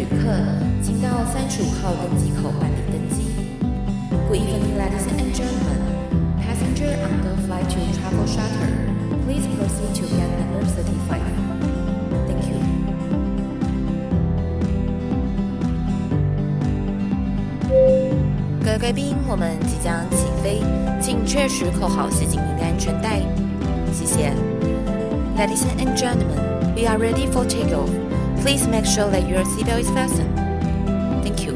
旅客，请到三十五号登机口办理登机。Good evening, ladies and gentlemen. Passenger on the flight to Travel Charter, please proceed to gate number thirty-five. Thank you. 各位贵宾，我们即将起飞，请确实扣好系紧您的安全带。谢谢。Ladies and gentlemen, we are ready for takeoff. Please make sure that your seatbelt is fastened. Thank you.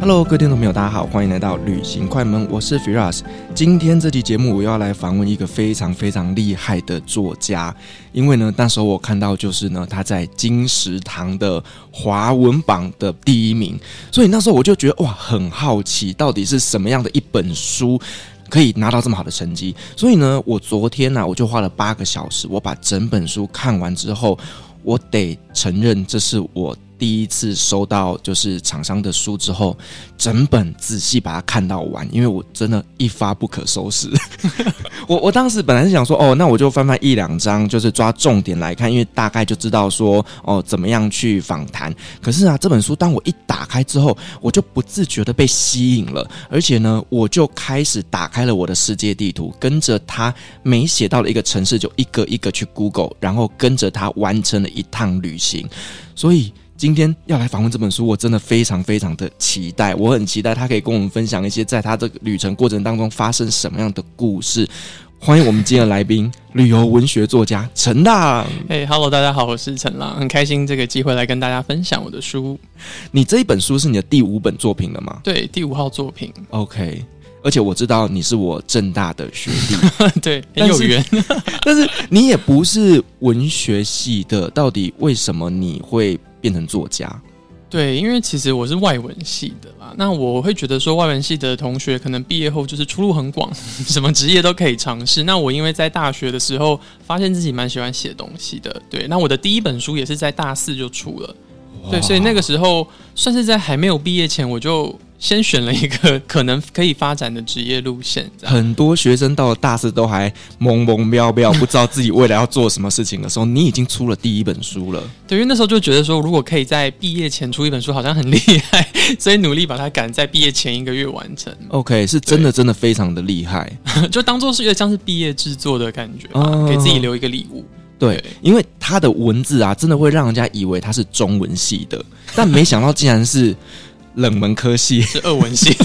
Hello，各位听众朋友，大家好，欢迎来到旅行快门，我是 Firas。今天这期节目，我要来访问一个非常非常厉害的作家，因为呢，那时候我看到就是呢，他在金石堂的华文榜的第一名，所以那时候我就觉得哇，很好奇，到底是什么样的一本书。可以拿到这么好的成绩，所以呢，我昨天呢、我就花了八个小时，我把整本书看完之后，我得承认，这是我。第一次收到就是厂商的书之后，整本仔细把它看到完，因为我真的一发不可收拾。我我当时本来是想说，哦，那我就翻翻一两章，就是抓重点来看，因为大概就知道说，哦，怎么样去访谈。可是啊，这本书当我一打开之后，我就不自觉的被吸引了，而且呢，我就开始打开了我的世界地图，跟着他每写到了一个城市，就一个一个去 Google，然后跟着他完成了一趟旅行，所以。今天要来访问这本书，我真的非常非常的期待。我很期待他可以跟我们分享一些在他这个旅程过程当中发生什么样的故事。欢迎我们今天的来宾，旅游文学作家陈浪。嘿，Hello，大家好，我是陈浪，很开心这个机会来跟大家分享我的书。你这一本书是你的第五本作品了吗？对，第五号作品。OK，而且我知道你是我正大的学弟，对，很有缘。但是你也不是文学系的，到底为什么你会？变成作家，对，因为其实我是外文系的啦，那我会觉得说外文系的同学可能毕业后就是出路很广，什么职业都可以尝试。那我因为在大学的时候发现自己蛮喜欢写东西的，对，那我的第一本书也是在大四就出了，对，所以那个时候算是在还没有毕业前我就。先选了一个可能可以发展的职业路线。很多学生到了大四都还懵懵飙飙，不知道自己未来要做什么事情的时候，你已经出了第一本书了。对，因为那时候就觉得说，如果可以在毕业前出一本书，好像很厉害，所以努力把它赶在毕业前一个月完成。OK，是真的，真的非常的厉害，就当做是一个像是毕业制作的感觉吧，给自己留一个礼物。对，对，因为他的文字啊，真的会让人家以为他是中文系的，但没想到竟然是。冷门科系是俄文系，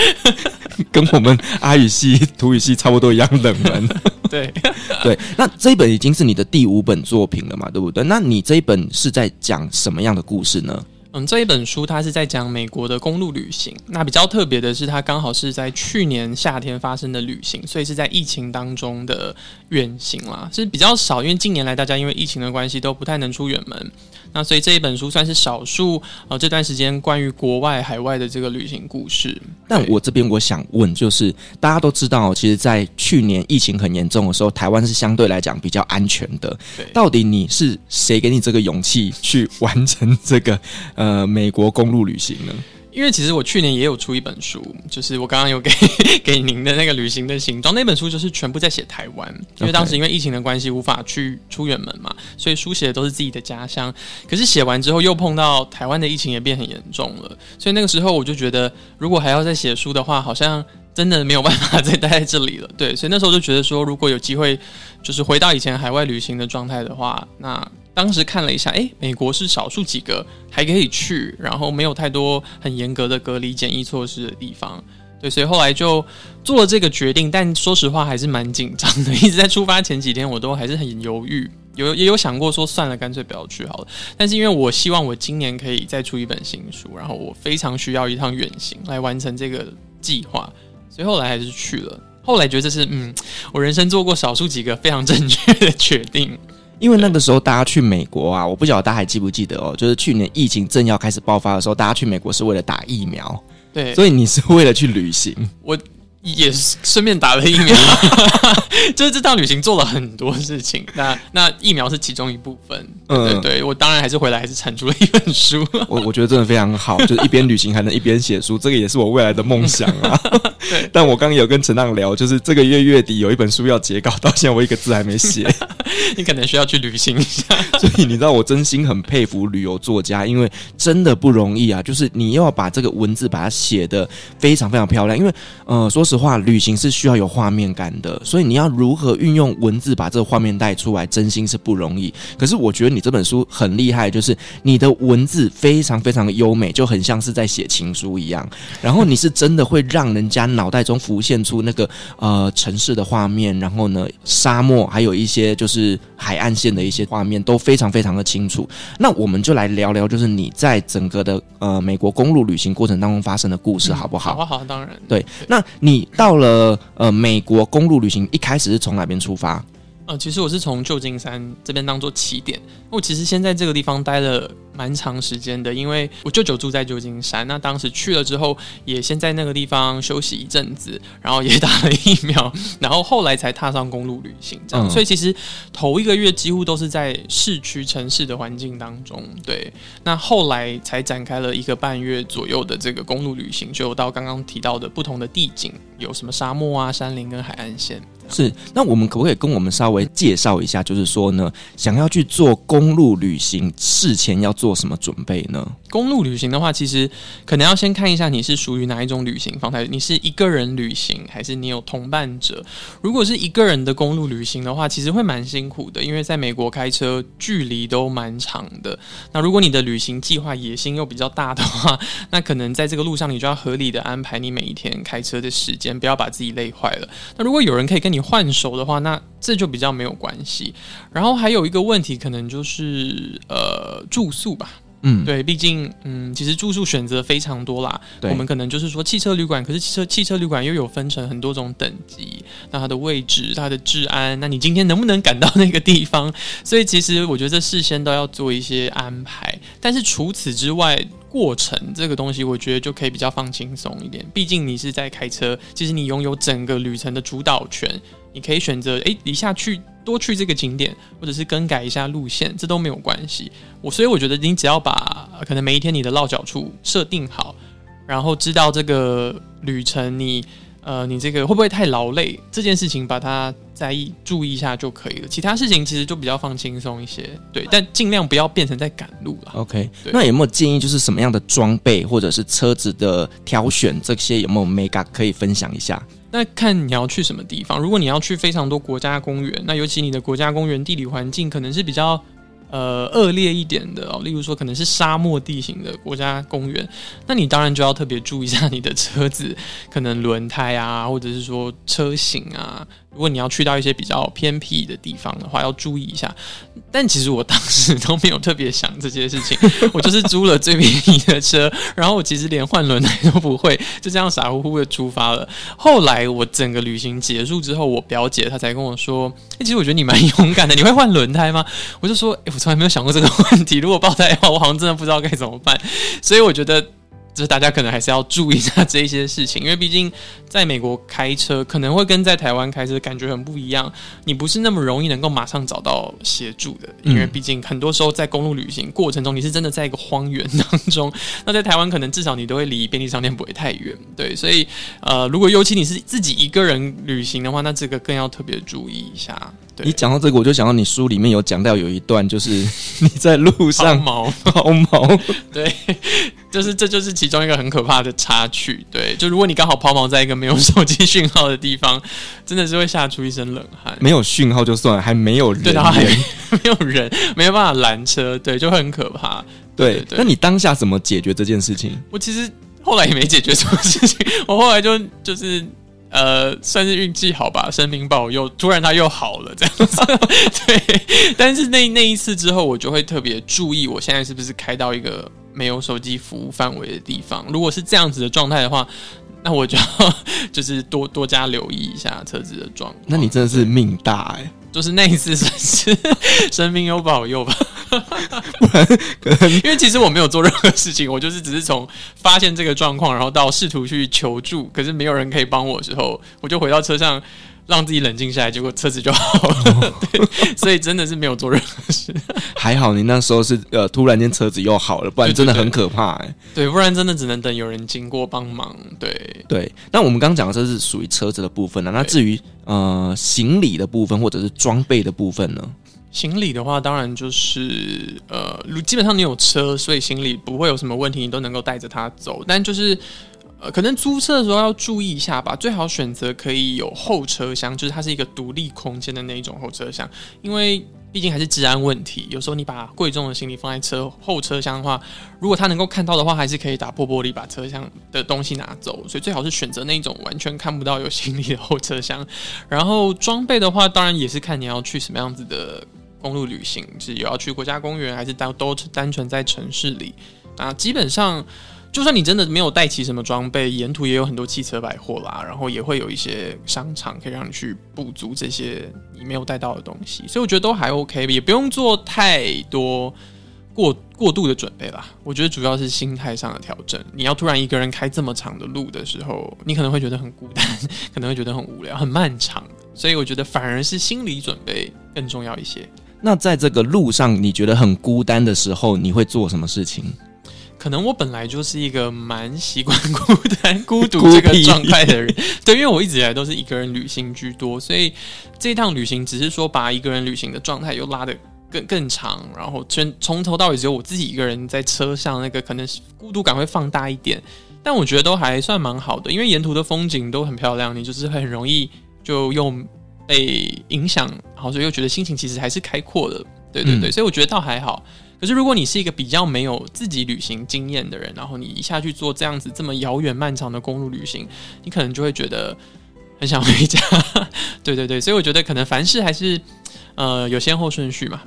跟我们阿语系、土语系差不多一样冷门。对 对，那这一本已经是你的第五本作品了嘛？对不对？那你这一本是在讲什么样的故事呢？嗯，这一本书它是在讲美国的公路旅行。那比较特别的是，它刚好是在去年夏天发生的旅行，所以是在疫情当中的远行啦，是比较少。因为近年来大家因为疫情的关系都不太能出远门。那所以这一本书算是少数呃，这段时间关于国外海外的这个旅行故事。但我这边我想问，就是大家都知道，其实，在去年疫情很严重的时候，台湾是相对来讲比较安全的。对，到底你是谁给你这个勇气去完成这个呃美国公路旅行呢？因为其实我去年也有出一本书，就是我刚刚有给 给您的那个旅行的行装那本书，就是全部在写台湾。因为当时因为疫情的关系无法去出远门嘛，所以书写的都是自己的家乡。可是写完之后又碰到台湾的疫情也变很严重了，所以那个时候我就觉得，如果还要再写书的话，好像真的没有办法再待在这里了。对，所以那时候就觉得说，如果有机会，就是回到以前海外旅行的状态的话，那。当时看了一下，诶，美国是少数几个还可以去，然后没有太多很严格的隔离检疫措施的地方，对，所以后来就做了这个决定。但说实话，还是蛮紧张的，一直在出发前几天，我都还是很犹豫，有也有想过说算了，干脆不要去好了。但是因为我希望我今年可以再出一本新书，然后我非常需要一趟远行来完成这个计划，所以后来还是去了。后来觉得这是嗯，我人生做过少数几个非常正确的决定。因为那个时候大家去美国啊，我不晓得大家还记不记得哦，就是去年疫情正要开始爆发的时候，大家去美国是为了打疫苗，对，所以你是为了去旅行，我也是顺便打了疫苗，就是这趟旅行做了很多事情，那那疫苗是其中一部分，嗯，对，对，对，我当然还是回来还是产出了一本书，我我觉得真的非常好，就是一边旅行还能一边写书，这个也是我未来的梦想啊。对，但我刚刚有跟陈浪聊，就是这个月月底有一本书要截稿，到现在我一个字还没写。你可能需要去旅行一下。所以你知道，我真心很佩服旅游作家，因为真的不容易啊。就是你又要把这个文字把它写得非常非常漂亮，因为呃，说实话，旅行是需要有画面感的，所以你要如何运用文字把这个画面带出来，真心是不容易。可是我觉得你这本书很厉害，就是你的文字非常非常的优美，就很像是在写情书一样。然后你是真的会让人家脑袋中浮现出那个呃城市的画面，然后呢，沙漠，还有一些就是海岸线的一些画面都非常非常的清楚。那我们就来聊聊，就是你在整个的呃美国公路旅行过程当中发生的故事，好不好？好啊，好，当然。对，那你到了呃美国公路旅行，一开始是从哪边出发？呃，其实我是从旧金山这边当做起点。我其实先在这个地方待了蛮长时间的，因为我舅舅住在旧金山。那当时去了之后，也先在那个地方休息一阵子，然后也打了疫苗，然后后来才踏上公路旅行。这样，嗯、所以其实头一个月几乎都是在市区城市的环境当中。对，那后来才展开了一个半月左右的这个公路旅行，就到刚刚提到的不同的地景，有什么沙漠啊、山林跟海岸线。是，那我们可不可以跟我们稍微介绍一下？就是说呢，想要去做公路旅行，事前要做做什么准备呢？公路旅行的话，其实可能要先看一下你是属于哪一种旅行方态。你是一个人旅行，还是你有同伴者？如果是一个人的公路旅行的话，其实会蛮辛苦的，因为在美国开车距离都蛮长的。那如果你的旅行计划野心又比较大的话，那可能在这个路上你就要合理的安排你每一天开车的时间，不要把自己累坏了。那如果有人可以跟你换手的话，那这就比较没有关系。然后还有一个问题，可能就是呃住宿吧。嗯，对，毕竟嗯，其实住宿选择非常多啦。对我们可能就是说汽车旅馆，可是汽车汽车旅馆又有分成很多种等级，那它的位置、它的治安，那你今天能不能赶到那个地方？所以其实我觉得这事先都要做一些安排。但是除此之外，过程这个东西，我觉得就可以比较放轻松一点。毕竟你是在开车，其实你拥有整个旅程的主导权。你可以选择诶，一下去多去这个景点，或者是更改一下路线，这都没有关系。我所以我觉得你只要把可能每一天你的落脚处设定好，然后知道这个旅程你呃你这个会不会太劳累，这件事情把它在意注意一下就可以了。其他事情其实就比较放轻松一些，对，但尽量不要变成在赶路了。OK，那有没有建议就是什么样的装备或者是车子的挑选这些有没有 Mega 可以分享一下？那看你要去什么地方。如果你要去非常多国家公园，那尤其你的国家公园地理环境可能是比较呃恶劣一点的哦，例如说可能是沙漠地形的国家公园，那你当然就要特别注意一下你的车子可能轮胎啊，或者是说车型啊。如果你要去到一些比较偏僻的地方的话，要注意一下。但其实我当时都没有特别想这些事情，我就是租了最便宜的车，然后我其实连换轮胎都不会，就这样傻乎乎的出发了。后来我整个旅行结束之后，我表姐她才跟我说：“欸，其实我觉得你蛮勇敢的，你会换轮胎吗？”我就说：“欸，我从来没有想过这个问题。如果爆胎的话，我好像真的不知道该怎么办。”所以我觉得。就是大家可能还是要注意一下这一些事情，因为毕竟在美国开车可能会跟在台湾开车感觉很不一样，你不是那么容易能够马上找到协助的，因为毕竟很多时候在公路旅行过程中，你是真的在一个荒原当中。那在台湾可能至少你都会离便利商店不会太远，对，所以呃，如果尤其你是自己一个人旅行的话，那这个更要特别注意一下。对，你讲到这个，我就想到你书里面有讲到有一段，就是 你在路上抛锚，抛锚，对。就是，这就是其中一个很可怕的插曲。对，就如果你刚好抛锚在一个没有手机讯号的地方，真的是会吓出一身冷汗。没有讯号就算了，还没有人，对，然后还 没有人，没有办法拦车，对，就会很可怕。对，对对，那你当下怎么解决这件事情？我其实后来也没解决什么事情，我后来就就是呃，算是运气好吧，神明保佑，突然他又好了这样子。对，但是那那一次之后，我就会特别注意，我现在是不是开到一个。没有手机服务范围的地方，如果是这样子的状态的话，那我就要 就是多多加留意一下车子的状况。那你真的是命大哎、就是那一次算是神明有保佑吧，不然可能因为其实我没有做任何事情，我就是只是从发现这个状况，然后到试图去求助，可是没有人可以帮我的时候，我就回到车上。让自己冷静下来，结果车子就好了。对，所以真的是没有做任何事。还好你那时候是呃，突然间车子又好了，不然真的很可怕哎、欸。对，不然真的只能等有人经过帮忙。对对。那我们刚刚讲的这是属于车子的部分了、啊，那至于呃行李的部分或者是装备的部分呢？行李的话，当然就是呃，基本上你有车，所以行李不会有什么问题，你都能够带着它走。但就是。呃，可能租车的时候要注意一下吧，最好选择可以有后车厢，就是它是一个独立空间的那一种后车厢，因为毕竟还是治安问题。有时候你把贵重的行李放在车后车厢的话，如果他能够看到的话，还是可以打破玻璃把车厢的东西拿走。所以最好是选择那种完全看不到有行李的后车厢。然后装备的话，当然也是看你要去什么样子的公路旅行，是有要去国家公园，还是单都单纯在城市里。啊基本上。就算你真的没有带齐什么装备，沿途也有很多汽车百货啦，然后也会有一些商场可以让你去补足这些你没有带到的东西，所以我觉得都还 OK，也不用做太多过过度的准备啦。我觉得主要是心态上的调整。你要突然一个人开这么长的路的时候，你可能会觉得很孤单，可能会觉得很无聊、很漫长，所以我觉得反而是心理准备更重要一些。那在这个路上你觉得很孤单的时候，你会做什么事情？可能我本来就是一个蛮习惯孤单、孤独这个状态的人，对，因为我一直以来都是一个人旅行居多，所以这一趟旅行只是说把一个人旅行的状态又拉的更更长，然后全从头到尾只有我自己一个人在车上，那个可能孤独感会放大一点，但我觉得都还算蛮好的，因为沿途的风景都很漂亮，你就是很容易就又被影响，然后所以又觉得心情其实还是开阔的，对对对，嗯、所以我觉得倒还好。可是，如果你是一个比较没有自己旅行经验的人，然后你一下去做这样子这么遥远漫长的公路旅行，你可能就会觉得很想回家。对对对，所以我觉得可能凡事还是呃有先后顺序嘛。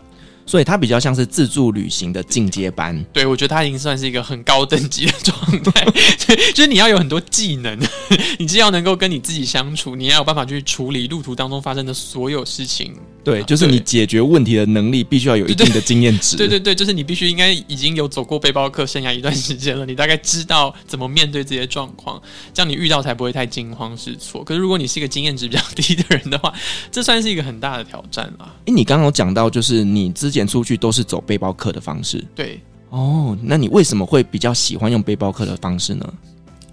所以它比较像是自助旅行的进阶班，对，我觉得它已经算是一个很高等级的状态，对，就是你要有很多技能，你既要能够跟你自己相处，你要有办法去处理路途当中发生的所有事情，对，就是你解决问题的能力必须要有一定的经验值，对对对，就是你必须应该已经有走过背包客生涯一段时间了，你大概知道怎么面对这些状况，这样你遇到才不会太惊慌失措。可是如果你是一个经验值比较低的人的话，这算是一个很大的挑战了。诶，你刚刚有讲到就是你之前出去都是走背包客的方式，对哦，那你为什么会比较喜欢用背包客的方式呢？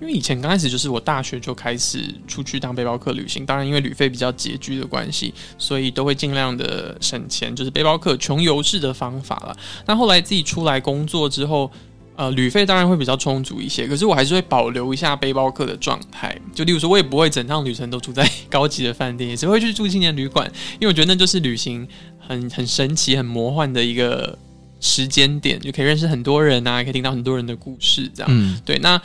因为以前刚开始就是我大学就开始出去当背包客旅行，当然因为旅费比较拮据的关系，所以都会尽量的省钱，就是背包客穷游式的方法了。那后来自己出来工作之后，呃，旅费当然会比较充足一些，可是我还是会保留一下背包客的状态。就例如说，我也不会整趟旅程都住在 高级的饭店，也只会去住青年旅馆，因为我觉得那就是旅行。很很神奇、很魔幻的一个时间点，就可以认识很多人啊，可以听到很多人的故事，这样。嗯，对。那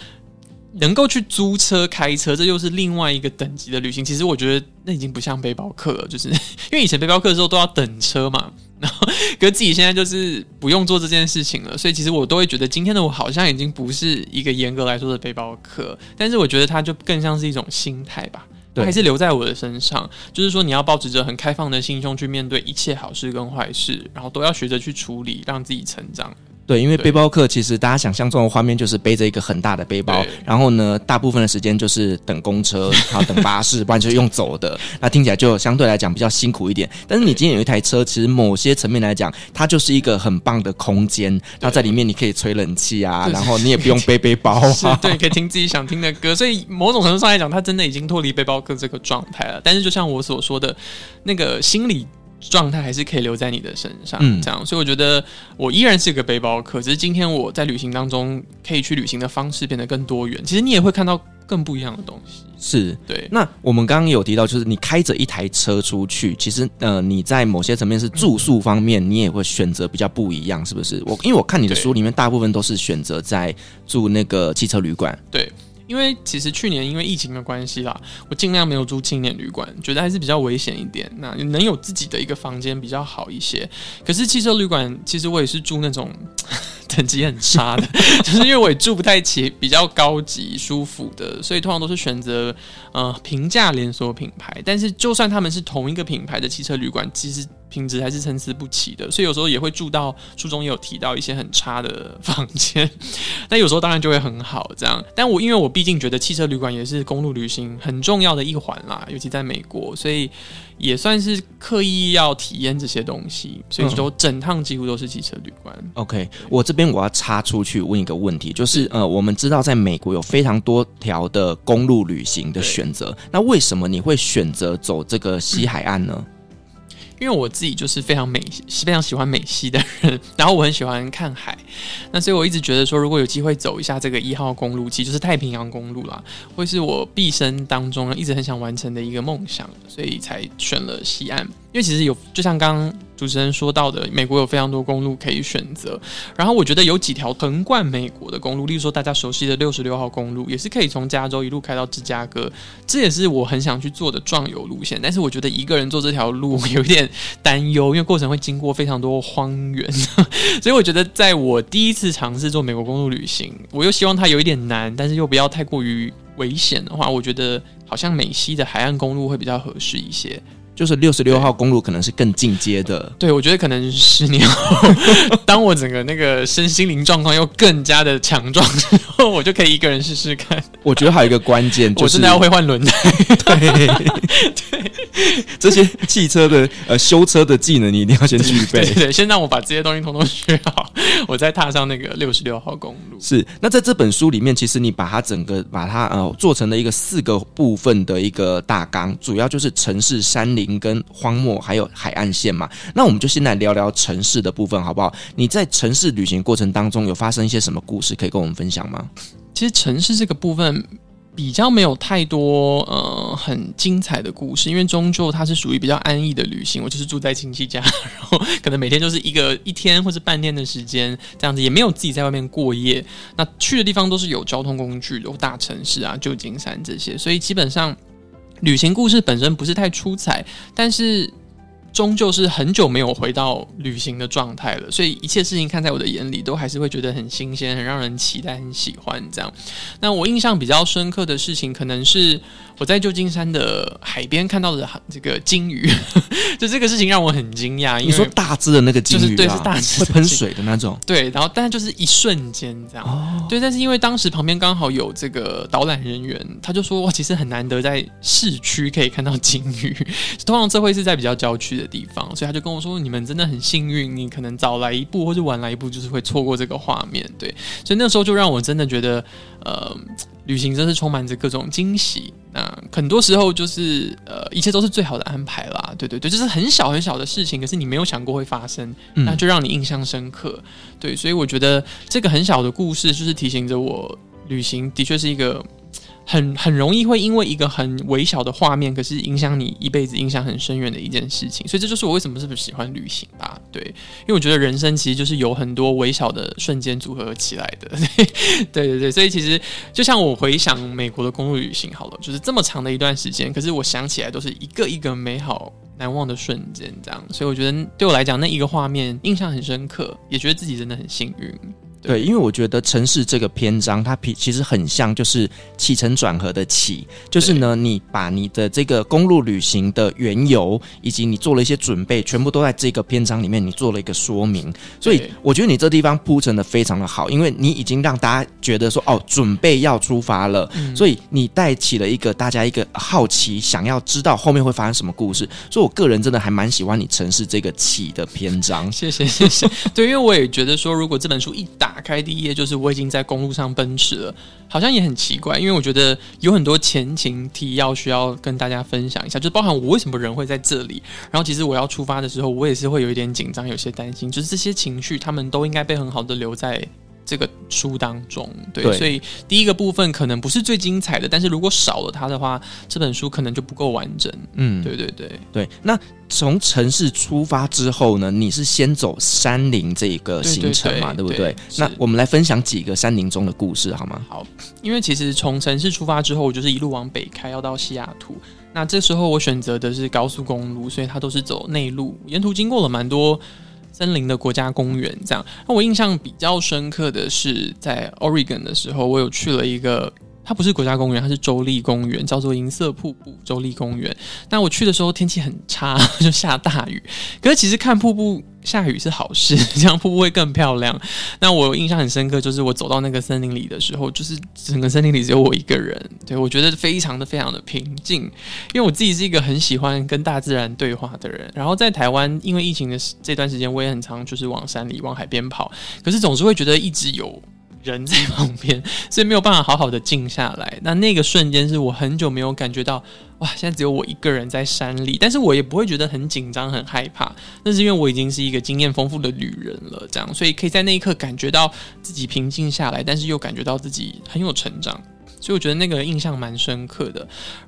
能够去租车、开车，这又是另外一个等级的旅行。其实我觉得那已经不像背包客了，就是 因为以前背包客的时候都要等车嘛，然 后可是自己现在就是不用做这件事情了，所以其实我都会觉得今天的我好像已经不是一个严格来说的背包客，但是我觉得它就更像是一种心态吧。还是留在我的身上，就是说你要保持着很开放的心胸去面对一切好事跟坏事，然后都要学着去处理，让自己成长。对，因为背包客其实大家想象中的画面就是背着一个很大的背包，然后呢，大部分的时间就是等公车，然后等巴士，不然就是用走的。那听起来就相对来讲比较辛苦一点。但是你今天有一台车，其实某些层面来讲，它就是一个很棒的空间。那在里面你可以吹冷气啊，然后你也不用背背包啊，对，可以听自己想听的歌。所以某种程度上来讲，它真的已经脱离背包客这个状态了。但是就像我所说的，那个心理。状态还是可以留在你的身上，嗯，这样，所以我觉得我依然是个背包客，只是今天我在旅行当中可以去旅行的方式变得更多元。其实你也会看到更不一样的东西，是对。那我们刚刚有提到，就是你开着一台车出去，其实呃，你在某些层面是住宿方面，你也会选择比较不一样，是不是？我因为我看你的书里面，大部分都是选择在住那个汽车旅馆，对。因为其实去年因为疫情的关系啦，我尽量没有住青年旅馆，觉得还是比较危险一点。那能有自己的一个房间比较好一些。可是汽车旅馆其实我也是住那种 等级很差的，就是因为我也住不太起比较高级舒服的，所以通常都是选择呃平价连锁品牌。但是就算他们是同一个品牌的汽车旅馆，其实品质还是参差不齐的，所以有时候也会住到书中也有提到一些很差的房间，但有时候当然就会很好这样。但我因为我毕竟觉得汽车旅馆也是公路旅行很重要的一环啦，尤其在美国，所以也算是刻意要体验这些东西，所以说整趟几乎都是汽车旅馆。嗯、OK，我这边我要插出去问一个问题，就是呃，我们知道在美国有非常多条的公路旅行的选择，那为什么你会选择走这个西海岸呢？嗯因为我自己就是非常美，非常喜欢美西的人，然后我很喜欢看海，那所以我一直觉得说，如果有机会走一下这个一号公路，其实就是太平洋公路啦，会是我毕生当中一直很想完成的一个梦想，所以才选了西岸。因为其实有，就像刚刚主持人说到的，美国有非常多公路可以选择。然后我觉得有几条横贯美国的公路，例如说大家熟悉的六十六号公路，也是可以从加州一路开到芝加哥，这也是我很想去做的壮游路线。但是我觉得一个人做这条路有点担忧，因为过程会经过非常多荒原，所以我觉得在我第一次尝试做美国公路旅行，我又希望它有一点难，但是又不要太过于危险的话，我觉得好像美西的海岸公路会比较合适一些。就是六十六号公路可能是更进阶的，对，我觉得可能十年后，当我整个那个身心灵状况又更加的强壮之后，我就可以一个人试试看。我觉得还有一个关键，就是，我真的要会换轮胎。对对，这些汽车的呃修车的技能你一定要先具备。对，对，对，先让我把这些东西统统学好，我再踏上那个六十六号公路。是，那在这本书里面，其实你把它整个把它呃做成了一个四个部分的一个大纲，主要就是城市、山林。林跟荒漠还有海岸线嘛，那我们就先来聊聊城市的部分好不好？你在城市旅行过程当中有发生一些什么故事可以跟我们分享吗？其实城市这个部分比较没有太多呃很精彩的故事，因为终究它是属于比较安逸的旅行。我就是住在亲戚家，然后可能每天就是一个一天或者半天的时间这样子，也没有自己在外面过夜。那去的地方都是有交通工具的，大城市啊，旧金山这些，所以基本上。旅行故事本身不是太出彩，但是终究是很久没有回到旅行的状态了，所以一切事情看在我的眼里，都还是会觉得很新鲜，很让人期待，很喜欢这样。那我印象比较深刻的事情，可能是。我在旧金山的海边看到的这个鲸鱼，就这个事情让我很惊讶。你说大只的那个鲸鱼，就是对，是大只会喷水的那种。对，然后但是就是一瞬间这样。哦。对，但是因为当时旁边刚好有这个导览人员，他就说哇，其实很难得在市区可以看到鲸鱼，通常这会是在比较郊区的地方，所以他就跟我说，你们真的很幸运，你可能早来一步或者晚来一步，就是会错过这个画面。对，所以那时候就让我真的觉得，呃。旅行真是充满着各种惊喜，那很多时候就是呃，一切都是最好的安排啦。对对对，就是很小很小的事情，可是你没有想过会发生，那就让你印象深刻。嗯、对，所以我觉得这个很小的故事，就是提醒着我，旅行的确是一个。很很容易会因为一个很微小的画面，可是影响你一辈子，影响很深远的一件事情。所以这就是我为什么是不是喜欢旅行吧？对，因为我觉得人生其实就是有很多微小的瞬间组合起来的。对 对对，所以其实就像我回想美国的公路旅行，好了，就是这么长的一段时间，可是我想起来都是一个一个美好难忘的瞬间，这样。所以我觉得对我来讲，那一个画面印象很深刻，也觉得自己真的很幸运。对，因为我觉得城市这个篇章，它其实很像就是起承转合的起，就是呢，你把你的这个公路旅行的缘由，以及你做了一些准备，全部都在这个篇章里面，你做了一个说明。所以我觉得你这地方铺陈的非常的好，因为你已经让大家觉得说，哦，准备要出发了，嗯、所以你带起了一个大家一个好奇，想要知道后面会发生什么故事。所以我个人真的还蛮喜欢你城市这个起的篇章。谢谢谢谢。对，因为我也觉得说，如果这本书一打。打开第一页就是我已经在公路上奔驰了，好像也很奇怪，因为我觉得有很多前情提要需要跟大家分享一下，就包含我为什么人会在这里。然后其实我要出发的时候，我也是会有一点紧张，有些担心，就是这些情绪他们都应该被很好的留在。这个书当中，对，对，所以第一个部分可能不是最精彩的，但是如果少了它的话，这本书可能就不够完整。嗯，对对对对。那从城市出发之后呢，你是先走山林这个行程嘛，对不对？那我们来分享几个山林中的故事好吗？好，因为其实从城市出发之后，我就是一路往北开，要到西雅图。那这时候我选择的是高速公路，所以它都是走内陆，沿途经过了蛮多。森林的国家公园，这样。那我印象比较深刻的是，在 Oregon 的时候，我有去了一个它不是国家公园，它是州立公园，叫做银色瀑布州立公园。那我去的时候天气很差，就下大雨。可是其实看瀑布下雨是好事，这样瀑布会更漂亮。那我印象很深刻，就是我走到那个森林里的时候，就是整个森林里只有我一个人。对，我觉得非常的非常的平静，因为我自己是一个很喜欢跟大自然对话的人。然后在台湾，因为疫情的这段时间，我也很常就是往山里、往海边跑，可是总是会觉得一直有。人在 旁边，所以没有办法好好的静下来。那那个瞬间是我很久没有感觉到，哇！现在只有我一个人在山里，但是我也不会觉得很紧张、很害怕。那是因为我已经是一个经验丰富的旅人了，这样，所以可以在那一刻感觉到自己平静下来，但是又感觉到自己很有成长。所以我觉得那个印象蛮深刻的。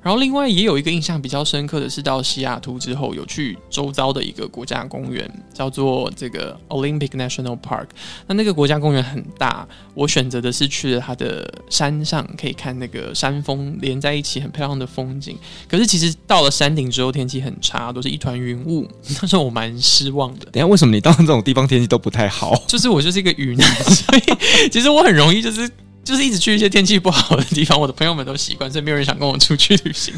然后另外也有一个印象比较深刻的是，到西雅图之后有去周遭的一个国家公园，叫做这个 Olympic National Park。那那个国家公园很大，我选择的是去了它的山上，可以看那个山峰连在一起很漂亮的风景。可是其实到了山顶之后，天气很差，都是一团云雾。那时候我蛮失望的。等下为什么你到这种地方天气都不太好？就是我就是一个雨男，所以其实我很容易就是。就是一直去一些天气不好的地方，我的朋友们都习惯，所以没有人想跟我出去旅行。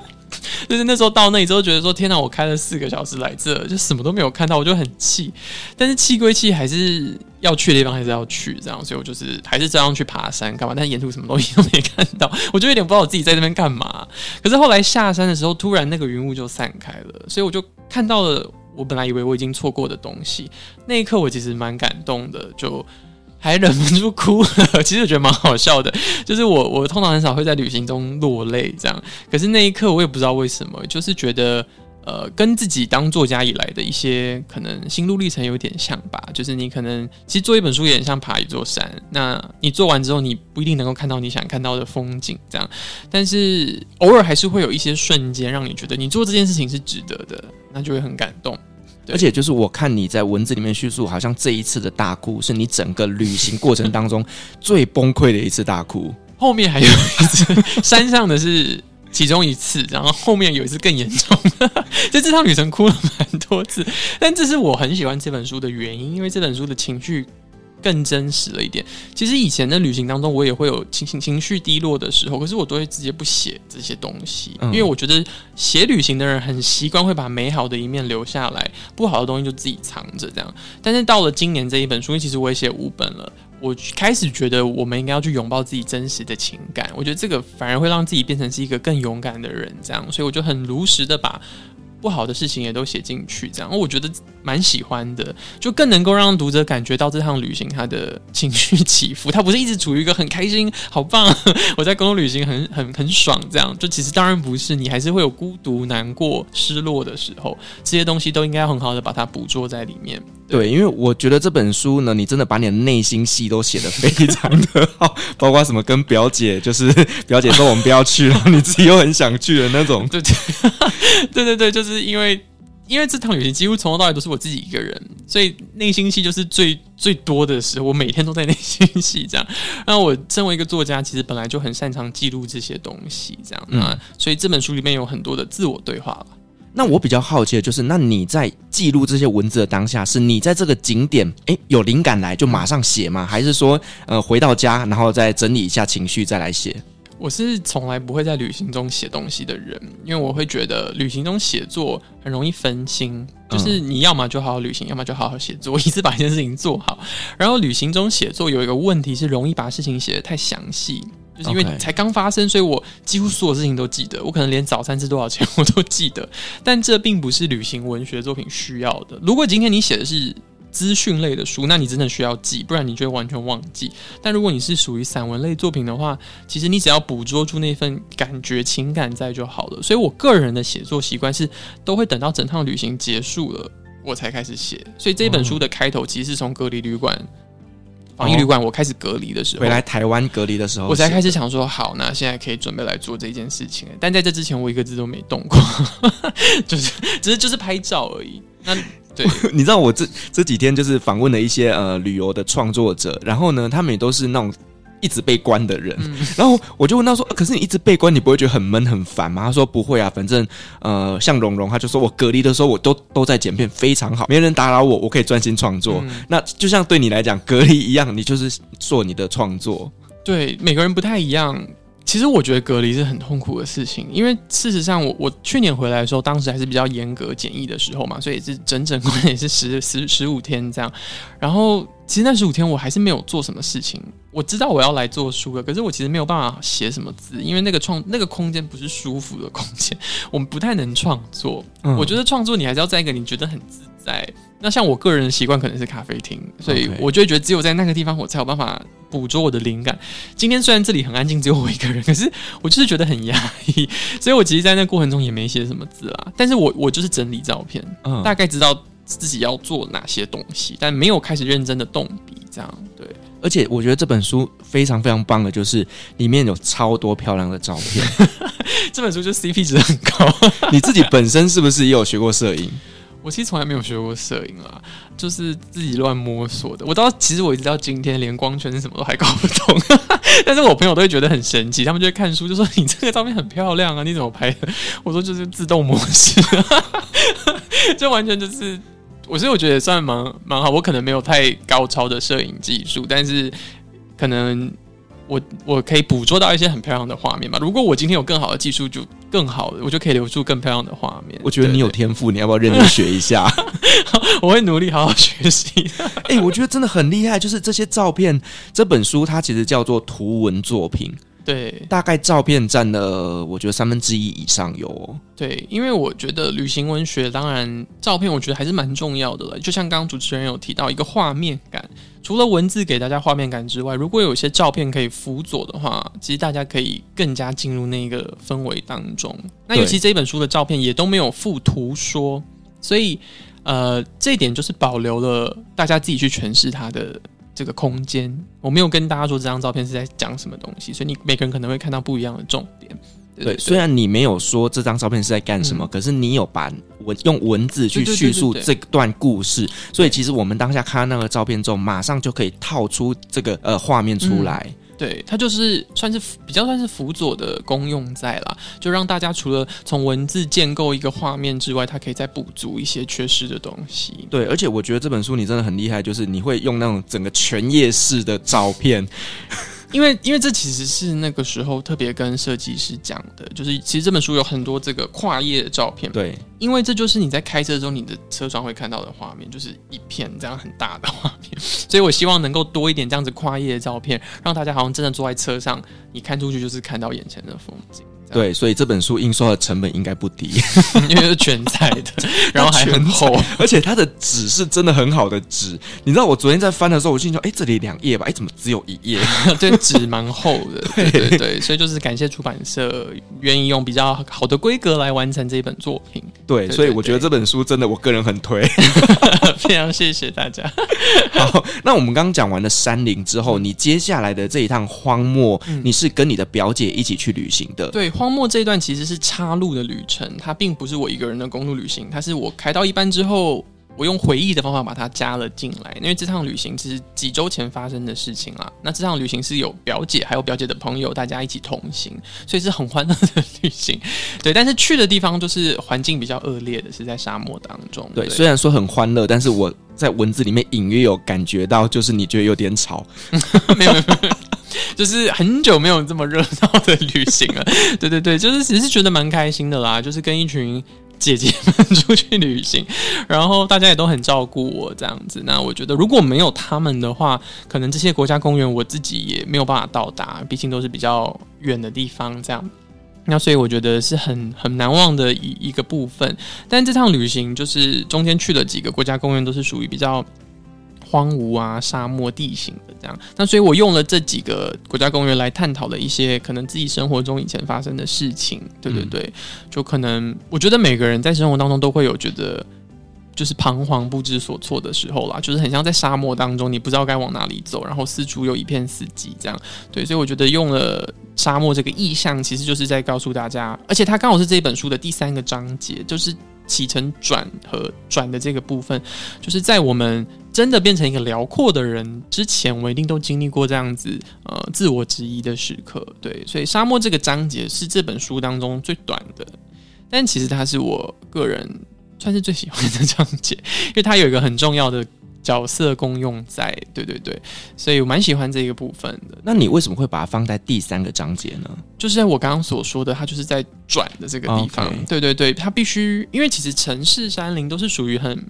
就是那时候到那里之后，觉得说天哪，我开了四个小时来这，就什么都没有看到，我就很气。但是气归气，还是要去的地方还是要去，这样，所以我就是还是照样去爬山干嘛。但沿途什么东西都没看到，我就有点不知道我自己在那边干嘛。可是后来下山的时候，突然那个云雾就散开了，所以我就看到了我本来以为我已经错过的东西。那一刻我其实蛮感动的，就。还忍不住哭了，其实我觉得蛮好笑的。就是我，我通常很少会在旅行中落泪这样，可是那一刻我也不知道为什么，就是觉得，呃，跟自己当作家以来的一些可能心路历程有点像吧。就是你可能其实做一本书也很像爬一座山，那你做完之后，你不一定能够看到你想看到的风景这样，但是偶尔还是会有一些瞬间让你觉得你做这件事情是值得的，那就会很感动。而且就是我看你在文字里面叙述，好像这一次的大哭是你整个旅行过程当中最崩溃的一次大哭。后面还有一次山上的是其中一次，然后后面有一次更严重的，就这趟旅程哭了蛮多次。但这是我很喜欢这本书的原因，因为这本书的情绪。更真实了一点。其实以前的旅行当中，我也会有情情情绪低落的时候，可是我都会直接不写这些东西，因为我觉得写旅行的人很习惯会把美好的一面留下来，不好的东西就自己藏着这样。但是到了今年这一本书，因为其实我也写五本了，我开始觉得我们应该要去拥抱自己真实的情感。我觉得这个反而会让自己变成是一个更勇敢的人，这样。所以我就很如实的把。不好的事情也都写进去，这样我觉得蛮喜欢的，就更能够让读者感觉到这趟旅行他的情绪起伏，他不是一直处于一个很开心、好棒，我在公路旅行很很很爽这样，就其实当然不是，你还是会有孤独、难过、失落的时候，这些东西都应该很好的把它捕捉在里面。对，因为我觉得这本书呢，你真的把你的内心戏都写得非常的好，包括什么跟表姐，就是表姐说我们不要去，然后你自己又很想去的那种。对 对对对对，就是因为因为这趟旅行几乎从头到尾都是我自己一个人，所以内心戏就是最最多的时候，我每天都在内心戏这样。那我身为一个作家，其实本来就很擅长记录这些东西，这样啊，所以这本书里面有很多的自我对话了。那我比较好奇的就是，那你在记录这些文字的当下，是你在这个景点，诶、有灵感来就马上写吗？还是说，呃，回到家然后再整理一下情绪再来写？我是从来不会在旅行中写东西的人，因为我会觉得旅行中写作很容易分心，就是你要么就好好旅行，要么就好好写作，一次把一件事情做好。然后旅行中写作有一个问题是容易把事情写得太详细。就是因为才刚发生，所以我几乎所有事情都记得。我可能连早餐吃多少钱我都记得，但这并不是旅行文学作品需要的。如果今天你写的是资讯类的书，那你真的需要记，不然你就会完全忘记。但如果你是属于散文类作品的话，其实你只要捕捉住那份感觉、情感在就好了。所以我个人的写作习惯是，都会等到整趟旅行结束了，我才开始写。所以这本书的开头其实是从隔离旅馆。防疫旅馆，我开始隔离的时候，回来台湾隔离的时候，我才开始想说，好，那现在可以准备来做这件事情。但在这之前，我一个字都没动过，就是只是就是拍照而已。那对，你知道我这这几天就是访问了一些呃旅游的创作者，然后呢，他们也都是那种。一直被关的人，嗯、然后我就问他说、啊：“可是你一直被关，你不会觉得很闷很烦吗？”他说：“不会啊，反正呃，像蓉蓉，他就说我隔离的时候，我都都在剪片，非常好，没人打扰我，我可以专心创作。嗯、那就像对你来讲，隔离一样，你就是做你的创作。对，每个人不太一样。其实我觉得隔离是很痛苦的事情，因为事实上我，我我去年回来的时候，当时还是比较严格检疫的时候嘛，所以是整整关也是十十十五天这样。然后其实那十五天我还是没有做什么事情。我知道我要来做书了，可是我其实没有办法写什么字，因为那个创那个空间不是舒服的空间，我们不太能创作。嗯、我觉得创作你还是要在一个你觉得很自在。那像我个人的习惯可能是咖啡厅，所以我就会觉得只有在那个地方我才有办法捕捉我的灵感。今天虽然这里很安静，只有我一个人，可是我就是觉得很压抑，所以我其实，在那过程中也没写什么字啦。但是我我就是整理照片，嗯，大概知道自己要做哪些东西，但没有开始认真的动笔，这样对。而且我觉得这本书非常非常棒的，就是里面有超多漂亮的照片。这本书就 CP 值很高。你自己本身是不是也有学过摄影？我其实从来没有学过摄影啦，就是自己乱摸索的。我到其实我一直到今天连光圈是什么都还搞不懂，但是我朋友都会觉得很神奇，他们就会看书就说，你这个照片很漂亮啊，你怎么拍的？我说就是自动模式，就完全就是我所以我觉得算蛮蛮好。我可能没有太高超的摄影技术，但是可能。我我可以捕捉到一些很漂亮的画面嘛？如果我今天有更好的技术，就更好，我就可以留住更漂亮的画面。我觉得你有天赋，你要不要认真学一下？我会努力好好学习。哎、欸，我觉得真的很厉害，就是这些照片，这本书它其实叫做图文作品。对，大概照片占了我觉得三分之一以上有哦。对，因为我觉得旅行文学，当然照片我觉得还是蛮重要的了。就像刚刚主持人有提到一个画面感，除了文字给大家画面感之外，如果有一些照片可以辅佐的话，其实大家可以更加进入那个氛围当中。那尤其这本书的照片也都没有附图说，所以呃，这一点就是保留了大家自己去诠释它的。这个空间，我没有跟大家说这张照片是在讲什么东西，所以你每个人可能会看到不一样的重点。对，对，对，虽然你没有说这张照片是在干什么，嗯、可是你有把文用文字去叙述这段故事，所以其实我们当下看到那个照片之后，马上就可以套出这个呃画面出来。嗯对，它就是算是比较算是辅佐的功用在啦，就让大家除了从文字建构一个画面之外，它可以再补足一些缺失的东西。对，而且我觉得这本书你真的很厉害，就是你会用那种整个全页式的照片。因为，因为这其实是那个时候特别跟设计师讲的，就是其实这本书有很多这个跨页的照片。对，因为这就是你在开车的时候，你的车窗会看到的画面，就是一片这样很大的画面。所以我希望能够多一点这样子跨页的照片，让大家好像真的坐在车上，你看出去就是看到眼前的风景。对，所以这本书印刷的成本应该不低，因为是全彩的，然后还很厚，而且它的纸是真的很好的纸。你知道我昨天在翻的时候，我心说，哎，这里两页吧，哎，怎么只有一页？对，纸蛮厚的，对对对，所以就是感谢出版社愿意用比较好的规格来完成这一本作品。对，所以我觉得这本书真的，我个人很推，非常谢谢大家。好，那我们刚刚讲完了山林之后，你接下来的这一趟荒漠，嗯、你是跟你的表姐一起去旅行的，对。荒漠这一段其实是插路的旅程，它并不是我一个人的公路旅行，它是我开到一半之后，我用回忆的方法把它加了进来。因为这趟旅行其实几周前发生的事情啦，那这趟旅行是有表姐还有表姐的朋友大家一起同行，所以是很欢乐的旅行。对，但是去的地方就是环境比较恶劣的，是在沙漠当中。对，对虽然说很欢乐，但是我在文字里面隐约有感觉到，就是你觉得有点吵。没 有没有。没有就是很久没有这么热闹的旅行了，对对对，就是只是觉得蛮开心的啦，就是跟一群姐姐们出去旅行，然后大家也都很照顾我这样子。那我觉得如果没有他们的话，可能这些国家公园我自己也没有办法到达，毕竟都是比较远的地方这样。那所以我觉得是很很难忘的一一个部分。但这趟旅行就是中间去了几个国家公园，都是属于比较。荒芜啊，沙漠地形的这样，那所以我用了这几个国家公园来探讨了一些可能自己生活中以前发生的事情，对对对，嗯、就可能我觉得每个人在生活当中都会有觉得就是彷徨不知所措的时候啦，就是很像在沙漠当中，你不知道该往哪里走，然后四处又一片死寂这样，对，所以我觉得用了沙漠这个意象，其实就是在告诉大家，而且它刚好是这本书的第三个章节，就是。起承转合转的这个部分，就是在我们真的变成一个辽阔的人之前，我一定都经历过这样子呃自我质疑的时刻。对，所以沙漠这个章节是这本书当中最短的，但其实它是我个人算是最喜欢的章节，因为它有一个很重要的角色功用在，对对对，所以我蛮喜欢这个部分的。那你为什么会把它放在第三个章节呢？就是在我刚刚所说的，它就是在转的这个地方。对对对，它必须，因为其实城市山林都是属于很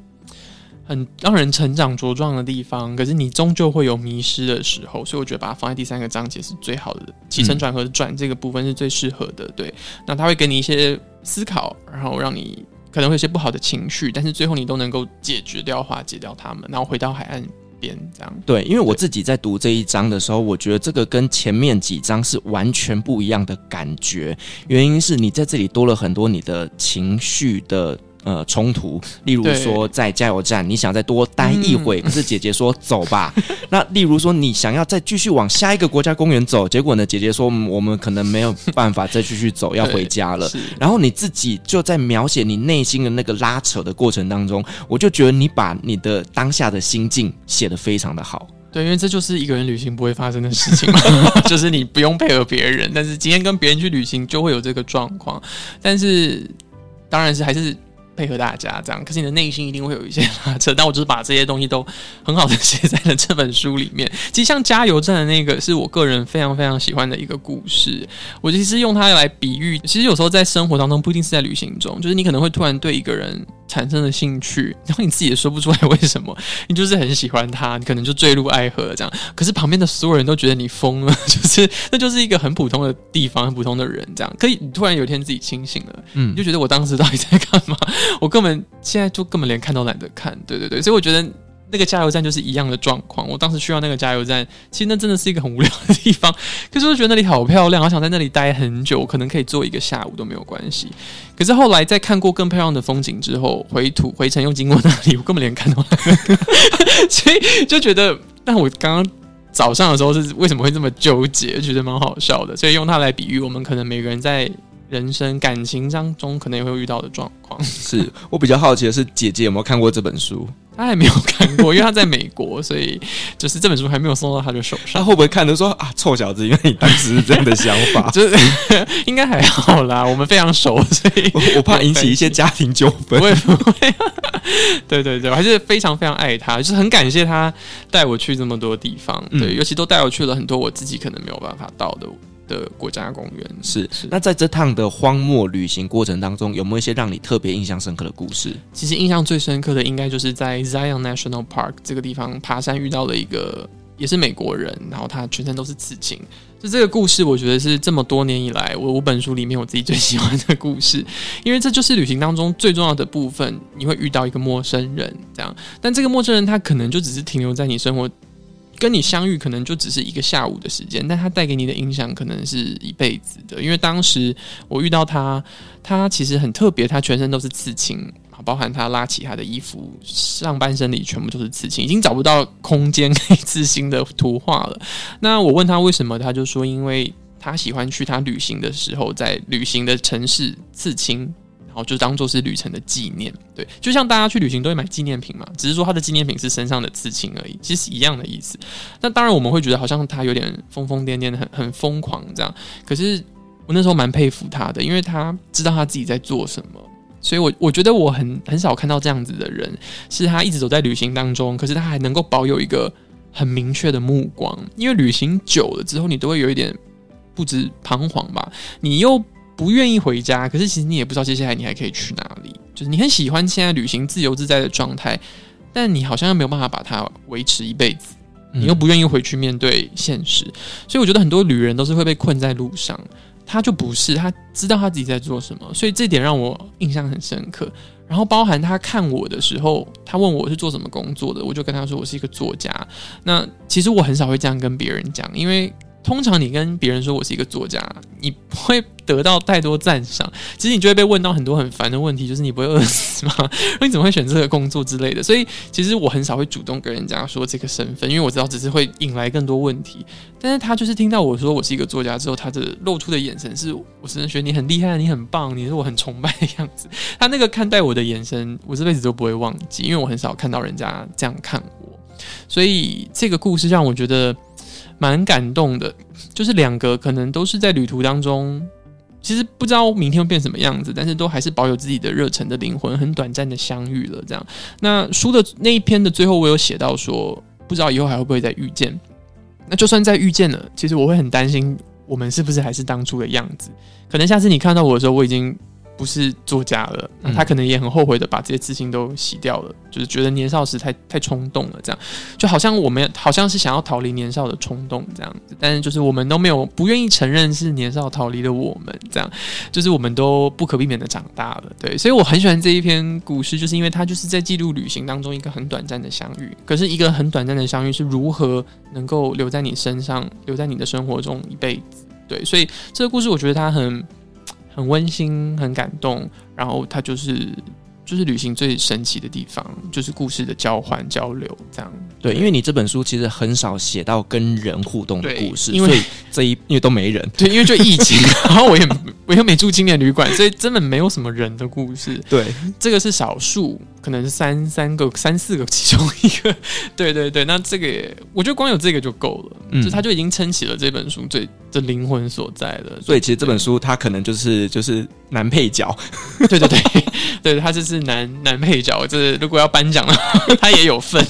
很让人成长茁壮的地方，可是你终究会有迷失的时候，所以我觉得把它放在第三个章节是最好的，起承转合转这个部分是最适合的。对，那它会给你一些思考，然后让你。可能会有些不好的情绪，但是最后你都能够解决掉、化解掉他们，然后回到海岸边这样。对，因为我自己在读这一章的时候，我觉得这个跟前面几章是完全不一样的感觉。原因是你在这里多了很多你的情绪的。呃，冲突，例如说在加油站，你想再多待一会，可是姐姐说走吧。那例如说你想要再继续往下一个国家公园走，结果呢，姐姐说我们可能没有办法再继续走，要回家了。然后你自己就在描写你内心的那个拉扯的过程当中，我就觉得你把你的当下的心境写得非常的好。对，因为这就是一个人旅行不会发生的事情嘛，就是你不用配合别人，但是今天跟别人去旅行就会有这个状况。但是当然是还是。配合大家这样，可是你的内心一定会有一些拉扯。但我就是把这些东西都很好的 写在了这本书里面。其实像加油站的那个，是我个人非常非常喜欢的一个故事。我其实用它来比喻，其实有时候在生活当中，不一定是在旅行中，就是你可能会突然对一个人产生了兴趣，然后你自己也说不出来为什么，你就是很喜欢他，你可能就坠入爱河这样。可是旁边的所有人都觉得你疯了，就是那就是一个很普通的地方，很普通的人这样。可以，你突然有一天自己清醒了，嗯，你就觉得我当时到底在干嘛？我根本现在就根本连看都懒得看，对对对，所以我觉得那个加油站就是一样的状况。我当时需要那个加油站，其实那真的是一个很无聊的地方，可是我觉得那里好漂亮，好想在那里待很久，可能可以坐一个下午都没有关系。可是后来在看过更漂亮的风景之后，回途回程又经过那里，我根本连看都懒得看，所以就觉得，但我刚刚早上的时候是为什么会这么纠结，觉得蛮好笑的，所以用它来比喻，我们可能每个人在。人生感情当中可能也会遇到的状况，是我比较好奇的是，姐姐有没有看过这本书？她还没有看过，因为她在美国，所以就是这本书还没有送到她的手上。她会不会看都说啊，臭小子，因为你当时是这样的想法，就是 应该还好啦，我们非常熟，所以我，我怕引起一些家庭纠纷。不会不会，对对对，我还是非常非常爱她，就是很感谢她带我去这么多地方，对，嗯、尤其都带我去了很多我自己可能没有办法到的。的国家公园是是。那在这趟的荒漠旅行过程当中，有没有一些让你特别印象深刻的故事？其实印象最深刻的，应该就是在 Zion National Park 这个地方爬山遇到了一个也是美国人，然后他全身都是刺青。就这个故事，我觉得是这么多年以来我五本书里面我自己最喜欢的故事，因为这就是旅行当中最重要的部分。你会遇到一个陌生人，这样，但这个陌生人他可能就只是停留在你生活。跟你相遇可能就只是一个下午的时间，但他带给你的影响可能是一辈子的。因为当时我遇到他，他其实很特别，他全身都是刺青，包含他拉起他的衣服，上半身里全部都是刺青，已经找不到空间可以刺青的图画了。那我问他为什么，他就说因为他喜欢去他旅行的时候，在旅行的城市刺青。然后就当做是旅程的纪念，对，就像大家去旅行都会买纪念品嘛，只是说他的纪念品是身上的刺青而已，其实一样的意思。那当然我们会觉得好像他有点疯疯癫癫的，很很疯狂这样。可是我那时候蛮佩服他的，因为他知道他自己在做什么。所以我我觉得我很很少看到这样子的人，是他一直走在旅行当中，可是他还能够保有一个很明确的目光。因为旅行久了之后，你都会有一点不知彷徨吧，你又。不愿意回家，可是其实你也不知道接下来你还可以去哪里。就是你很喜欢现在旅行自由自在的状态，但你好像又没有办法把它维持一辈子。你又不愿意回去面对现实，所以我觉得很多旅人都是会被困在路上。他就不是，他知道他自己在做什么，所以这点让我印象很深刻。然后包含他看我的时候，他问我是做什么工作的，我就跟他说我是一个作家。那其实我很少会这样跟别人讲，因为。通常你跟别人说我是一个作家，你不会得到太多赞赏，其实你就会被问到很多很烦的问题，就是你不会饿死吗？你怎么会选这个工作之类的？所以其实我很少会主动跟人家说这个身份，因为我知道只是会引来更多问题。但是他就是听到我说我是一个作家之后，他的露出的眼神是，我只能觉得你很厉害，你很棒，你是我很崇拜的样子。他那个看待我的眼神，我这辈子都不会忘记，因为我很少看到人家这样看我。所以这个故事让我觉得。蛮感动的，就是两个可能都是在旅途当中其实不知道明天会变什么样子，但是都还是保有自己的热忱的灵魂，很短暂的相遇了。这样，那书的那一篇的最后，我有写到说，不知道以后还会不会再遇见。那就算再遇见了，其实我会很担心，我们是不是还是当初的样子？可能下次你看到我的时候，我已经。不是作家了，他可能也很后悔的把这些自信都洗掉了，嗯、就是觉得年少时太太冲动了，这样。就好像我们好像是想要逃离年少的冲动这样子，但是就是我们都没有不愿意承认是年少逃离的我们，这样。就是我们都不可避免的长大了，对，所以我很喜欢这一篇故事，就是因为它就是在记录旅行当中一个很短暂的相遇，可是一个很短暂的相遇是如何能够留在你身上，留在你的生活中一辈子，对，所以这个故事我觉得它很。很温馨，很感动，然后它就是就是旅行最神奇的地方，就是故事的交换交流，这样。对，因为你这本书其实很少写到跟人互动的故事，因为这一因为都没人，对，因为就疫情，然后我也我又没住青年旅馆，所以根本没有什么人的故事。对，这个是少数。可能是三三个、三四个其中一个，对对对，那这个也，我觉得光有这个就够了，嗯，就他就已经撑起了这本书最的灵魂所在了。所以其实这本书它可能就是就是男配角，对 对对，对他就是男男配角，就是如果要颁奖了，他也有份。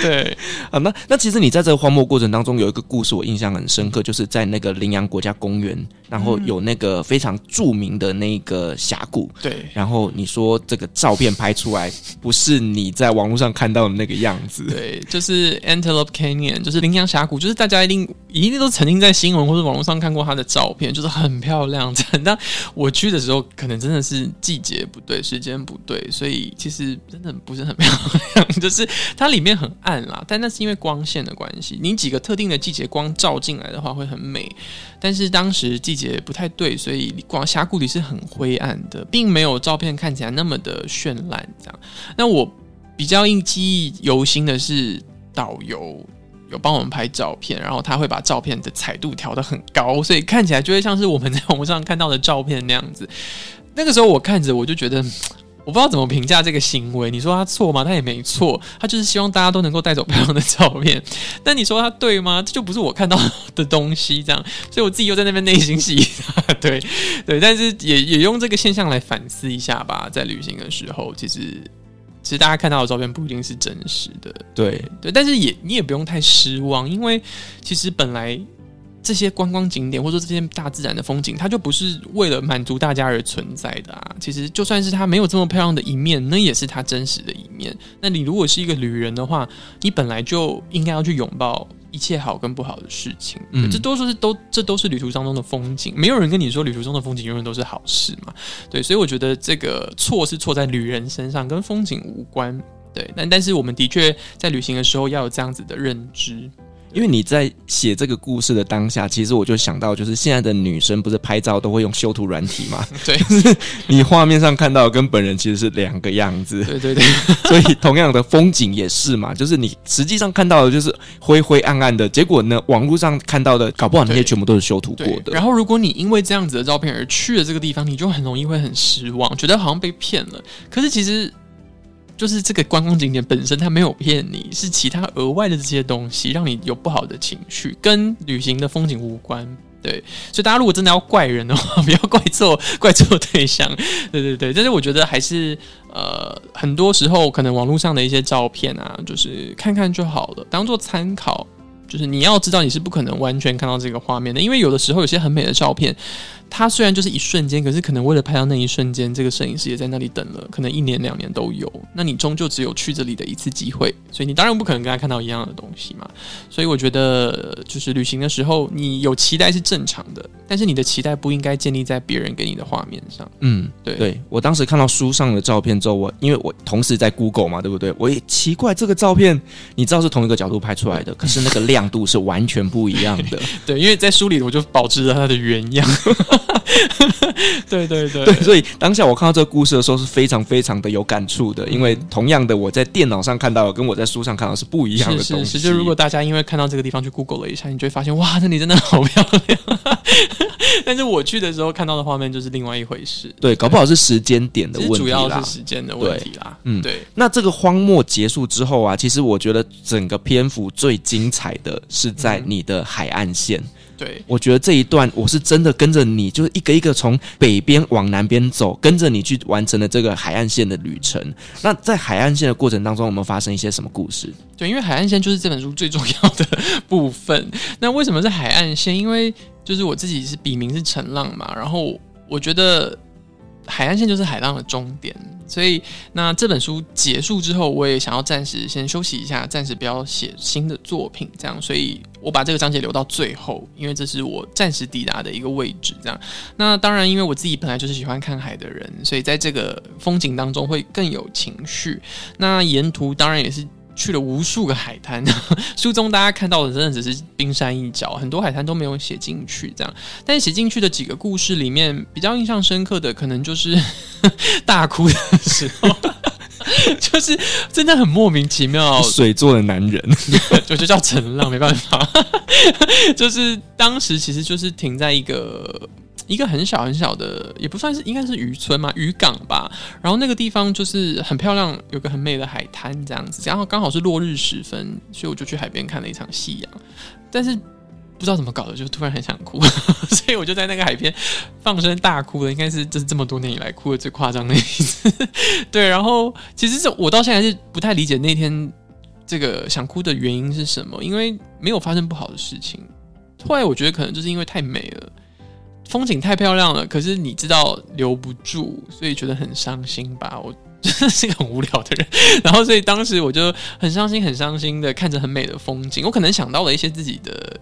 对。啊，那那其实你在这个荒漠过程当中有一个故事我印象很深刻，就是在那个羚羊国家公园，然后有那个非常著名的那个峡谷，对，然后你说这个照片拍。出来不是你在网络上看到的那个样子，对，就是 Antelope Canyon，就是羚羊峡谷，就是大家一定一定都曾经在新闻或者网络上看过它的照片，就是很漂亮。但我去的时候，可能真的是季节不对，时间不对，所以其实真的不是很漂亮。就是它里面很暗啦，但那是因为光线的关系。你几个特定的季节光照进来的话，会很美。但是当时季节不太对，所以光峡谷里是很灰暗的，并没有照片看起来那么的绚烂。这样，那我比较印记忆犹新的是导游有帮我们拍照片，然后他会把照片的彩度调得很高，所以看起来就会像是我们在网上看到的照片那样子。那个时候我看着我就觉得。我不知道怎么评价这个行为。你说他错吗？他也没错，他就是希望大家都能够带走漂亮的照片。但你说他对吗？这就不是我看到的东西，这样。所以我自己又在那边内心戏，对 对。但是也也用这个现象来反思一下吧。在旅行的时候，其实其实大家看到的照片不一定是真实的，对对。但是也你也不用太失望，因为其实本来。这些观光景点或者说这些大自然的风景，它就不是为了满足大家而存在的啊。其实就算是它没有这么漂亮的一面，那也是它真实的一面。那你如果是一个旅人的话，你本来就应该要去拥抱一切好跟不好的事情。嗯，这多数是都这都是旅途当中的风景。没有人跟你说旅途中的风景永远都是好事嘛。对，所以我觉得这个错是错在旅人身上，跟风景无关。对，但但是我们的确在旅行的时候要有这样子的认知。因为你在写这个故事的当下，其实我就想到，就是现在的女生不是拍照都会用修图软体嘛？对，就 是你画面上看到跟本人其实是两个样子。对对对，所以同样的风景也是嘛，就是你实际上看到的就是灰灰暗暗的，结果呢，网络上看到的搞不好那些全部都是修图过的。然后如果你因为这样子的照片而去了这个地方，你就很容易会很失望，觉得好像被骗了。可是其实。就是这个观光景点本身，它没有骗你，是其他额外的这些东西让你有不好的情绪，跟旅行的风景无关。对，所以大家如果真的要怪人的话，不要怪错，怪错对象。对对对，但是我觉得还是呃，很多时候可能网络上的一些照片啊，就是看看就好了，当做参考。就是你要知道，你是不可能完全看到这个画面的，因为有的时候有些很美的照片。它虽然就是一瞬间，可是可能为了拍到那一瞬间，这个摄影师也在那里等了，可能一年两年都有。那你终究只有去这里的一次机会，所以你当然不可能跟他看到一样的东西嘛。所以我觉得，就是旅行的时候，你有期待是正常的，但是你的期待不应该建立在别人给你的画面上。嗯，对对。我当时看到书上的照片之后，我因为我同时在 Google 嘛，对不对？我也奇怪这个照片，你知道是同一个角度拍出来的，可是那个亮度是完全不一样的。对，因为在书里我就保持了它的原样。对对对，对，所以当下我看到这个故事的时候是非常非常的有感触的，因为同样的我在电脑上看到的跟我在书上看到是不一样的东西。是是，就如果大家因为看到这个地方去 Google 了一下，你就会发现哇，这里真的好漂亮。但是我去的时候看到的画面就是另外一回事。对，搞不好是时间点的问题啦。主要是时间的问题啦。嗯，对。那这个荒漠结束之后啊，其实我觉得整个篇幅最精彩的是在你的海岸线。对，我觉得这一段我是真的跟着你，就是一个一个从北边往南边走，跟着你去完成了这个海岸线的旅程。那在海岸线的过程当中，我们发生一些什么故事？对，因为海岸线就是这本书最重要的部分。那为什么是海岸线？因为就是我自己是笔名是陈浪嘛，然后我觉得海岸线就是海浪的终点。所以，那这本书结束之后，我也想要暂时先休息一下，暂时不要写新的作品，这样。所以我把这个章节留到最后，因为这是我暂时抵达的一个位置，这样。那当然，因为我自己本来就是喜欢看海的人，所以在这个风景当中会更有情绪。那沿途当然也是。去了无数个海滩，书中大家看到的真的只是冰山一角，很多海滩都没有写进去。这样，但写进去的几个故事里面，比较印象深刻的，可能就是 大哭的时候，就是真的很莫名其妙。水做的男人，就就叫陈浪，没办法，就是当时其实就是停在一个。一个很小很小的，也不算是，应该是渔村嘛，渔港吧。然后那个地方就是很漂亮，有个很美的海滩这样子。然后刚好是落日时分，所以我就去海边看了一场夕阳。但是不知道怎么搞的，就突然很想哭，所以我就在那个海边放声大哭了。应该是这是这么多年以来哭的最夸张的一次。对，然后其实是我到现在是不太理解那天这个想哭的原因是什么，因为没有发生不好的事情。后来我觉得可能就是因为太美了。风景太漂亮了，可是你知道留不住，所以觉得很伤心吧？我 真的是一个很无聊的人，然后所以当时我就很伤心、很伤心的看着很美的风景。我可能想到了一些自己的，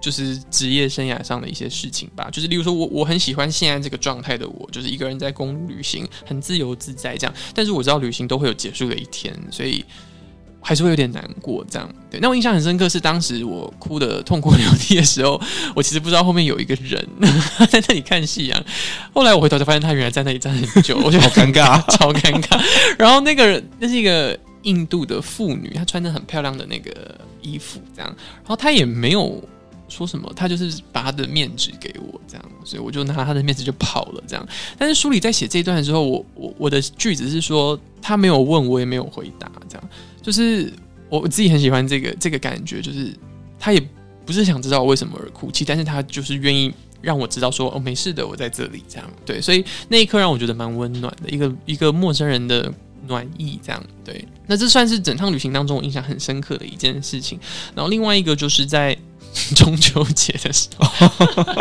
就是职业生涯上的一些事情吧。就是例如说我我很喜欢现在这个状态的我，就是一个人在公路旅行，很自由自在这样。但是我知道旅行都会有结束的一天，所以。还是会有点难过，这样对。那我印象很深刻，是当时我哭的痛哭流涕的时候，我其实不知道后面有一个人 在那里看夕阳。后来我回头才发现，他原来在那里站很久，我觉得好尴尬，超尴尬。然后那个人那是一个印度的妇女，她穿着很漂亮的那个衣服，这样。然后她也没有说什么，他就是把他的面纸给我，这样。所以我就拿他的面纸就跑了，这样。但是书里在写这一段的时候，我我我的句子是说，他没有问我，也没有回答，这样。就是我自己很喜欢这个这个感觉，就是他也不是想知道为什么而哭泣，但是他就是愿意让我知道说哦，没事的，我在这里这样。对，所以那一刻让我觉得蛮温暖的，一个一个陌生人的暖意这样。对，那这算是整趟旅行当中我印象很深刻的一件事情。然后另外一个就是在 中秋节的时候，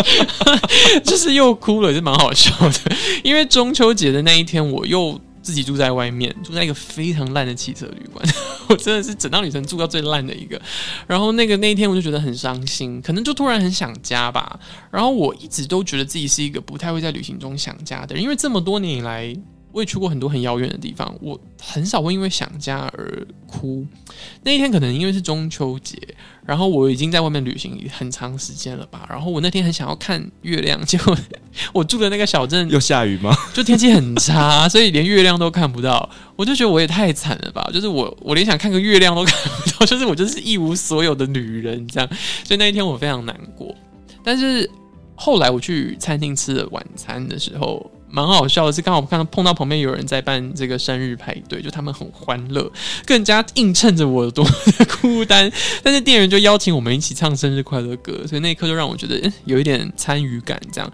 就是又哭了，也是蛮好笑的，因为中秋节的那一天我又。自己住在外面，住在一个非常烂的汽车旅馆，我真的是整趟旅程住到最烂的一个。然后那个那一天我就觉得很伤心，可能就突然很想家吧。然后我一直都觉得自己是一个不太会在旅行中想家的人，因为这么多年以来。我也去过很多很遥远的地方，我很少会因为想家而哭。那一天可能因为是中秋节，然后我已经在外面旅行很长时间了吧。然后我那天很想要看月亮，结果 我住的那个小镇又下雨吗？就天气很差，所以连月亮都看不到。我就觉得我也太惨了吧！就是我我连想看个月亮都看不到，就是我就是一无所有的女人这样。所以那一天我非常难过。但是后来我去餐厅吃了晚餐的时候。蛮好笑的是，刚好我看到碰到旁边有人在办这个生日派对，就他们很欢乐，更加映衬着我多么的孤单。但是店员就邀请我们一起唱生日快乐歌，所以那一刻就让我觉得，欸，有一点参与感这样。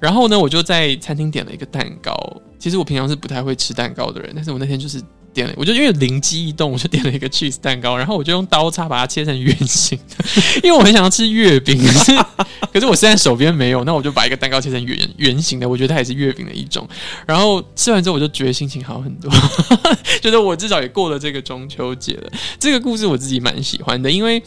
然后呢，我就在餐厅点了一个蛋糕。其实我平常是不太会吃蛋糕的人，但是我那天就是。点了，我就因为灵机一动，我就点了一个 cheese 蛋糕，然后我就用刀叉把它切成圆形，因为我很想要吃月饼，可是可是我现在手边没有，那我就把一个蛋糕切成圆圆形的，我觉得它也是月饼的一种。然后吃完之后，我就觉得心情好很多，觉得我至少也过了这个中秋节了。这个故事我自己蛮喜欢的，因为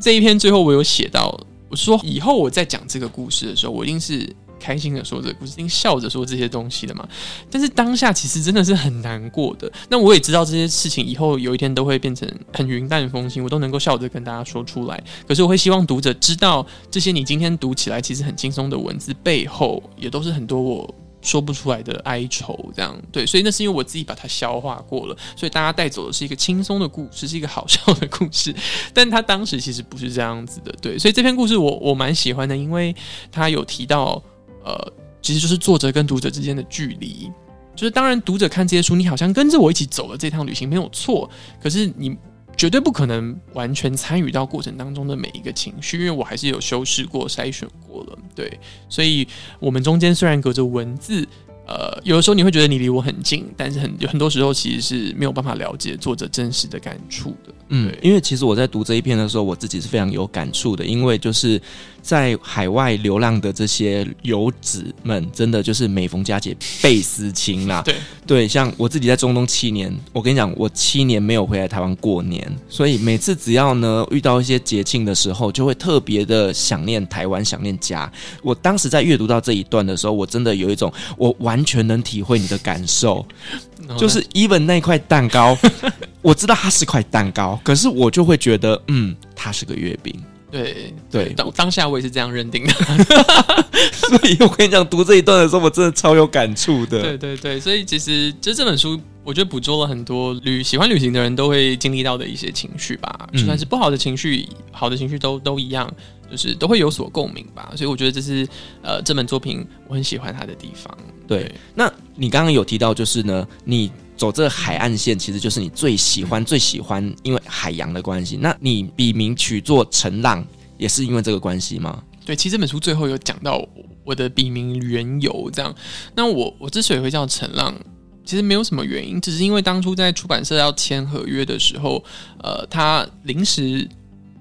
这一篇最后我有写到，我说以后我在讲这个故事的时候，我一定是。开心的说这个故事，并笑着说这些东西的嘛。但是当下其实真的是很难过的。那我也知道这些事情以后有一天都会变成很云淡风轻，我都能够笑着跟大家说出来。可是我会希望读者知道，这些你今天读起来其实很轻松的文字背后，也都是很多我说不出来的哀愁。这样对，所以那是因为我自己把它消化过了，所以大家带走的是一个轻松的故事，是一个好笑的故事。但他当时其实不是这样子的，对。所以这篇故事我我蛮喜欢的，因为他有提到。呃，其实就是作者跟读者之间的距离，就是当然读者看这些书，你好像跟着我一起走了这趟旅行没有错，可是你绝对不可能完全参与到过程当中的每一个情绪，因为我还是有修饰过、筛选过了。对，所以我们中间虽然隔着文字。呃，有的时候你会觉得你离我很近，但是很有很多时候其实是没有办法了解作者真实的感触的。嗯，因为其实我在读这一篇的时候，我自己是非常有感触的，因为就是在海外流浪的这些游子们，真的就是每逢佳节倍思亲啦。对对，像我自己在中东七年，我跟你讲，我七年没有回来台湾过年，所以每次只要呢遇到一些节庆的时候，就会特别的想念台湾，想念家。我当时在阅读到这一段的时候，我真的有一种我完。完全能体会你的感受，就是 even 那块蛋糕，我知道它是块蛋糕，可是我就会觉得，嗯，它是个月饼。对对，当当下我也是这样认定的，所以我跟你讲，读这一段的时候，我真的超有感触的。对对对，所以其实就这本书，我觉得捕捉了很多旅喜欢旅行的人都会经历到的一些情绪吧，就算是不好的情绪，好的情绪都都一样。就是都会有所共鸣吧，所以我觉得这是呃这本作品我很喜欢它的地方。对，对那你刚刚有提到，就是呢，你走这海岸线，其实就是你最喜欢、最喜欢，因为海洋的关系。那你笔名取作陈浪，也是因为这个关系吗？对，其实这本书最后有讲到我的笔名缘由，这样。那我我之所以会叫陈浪，其实没有什么原因，只是因为当初在出版社要签合约的时候，呃，他临时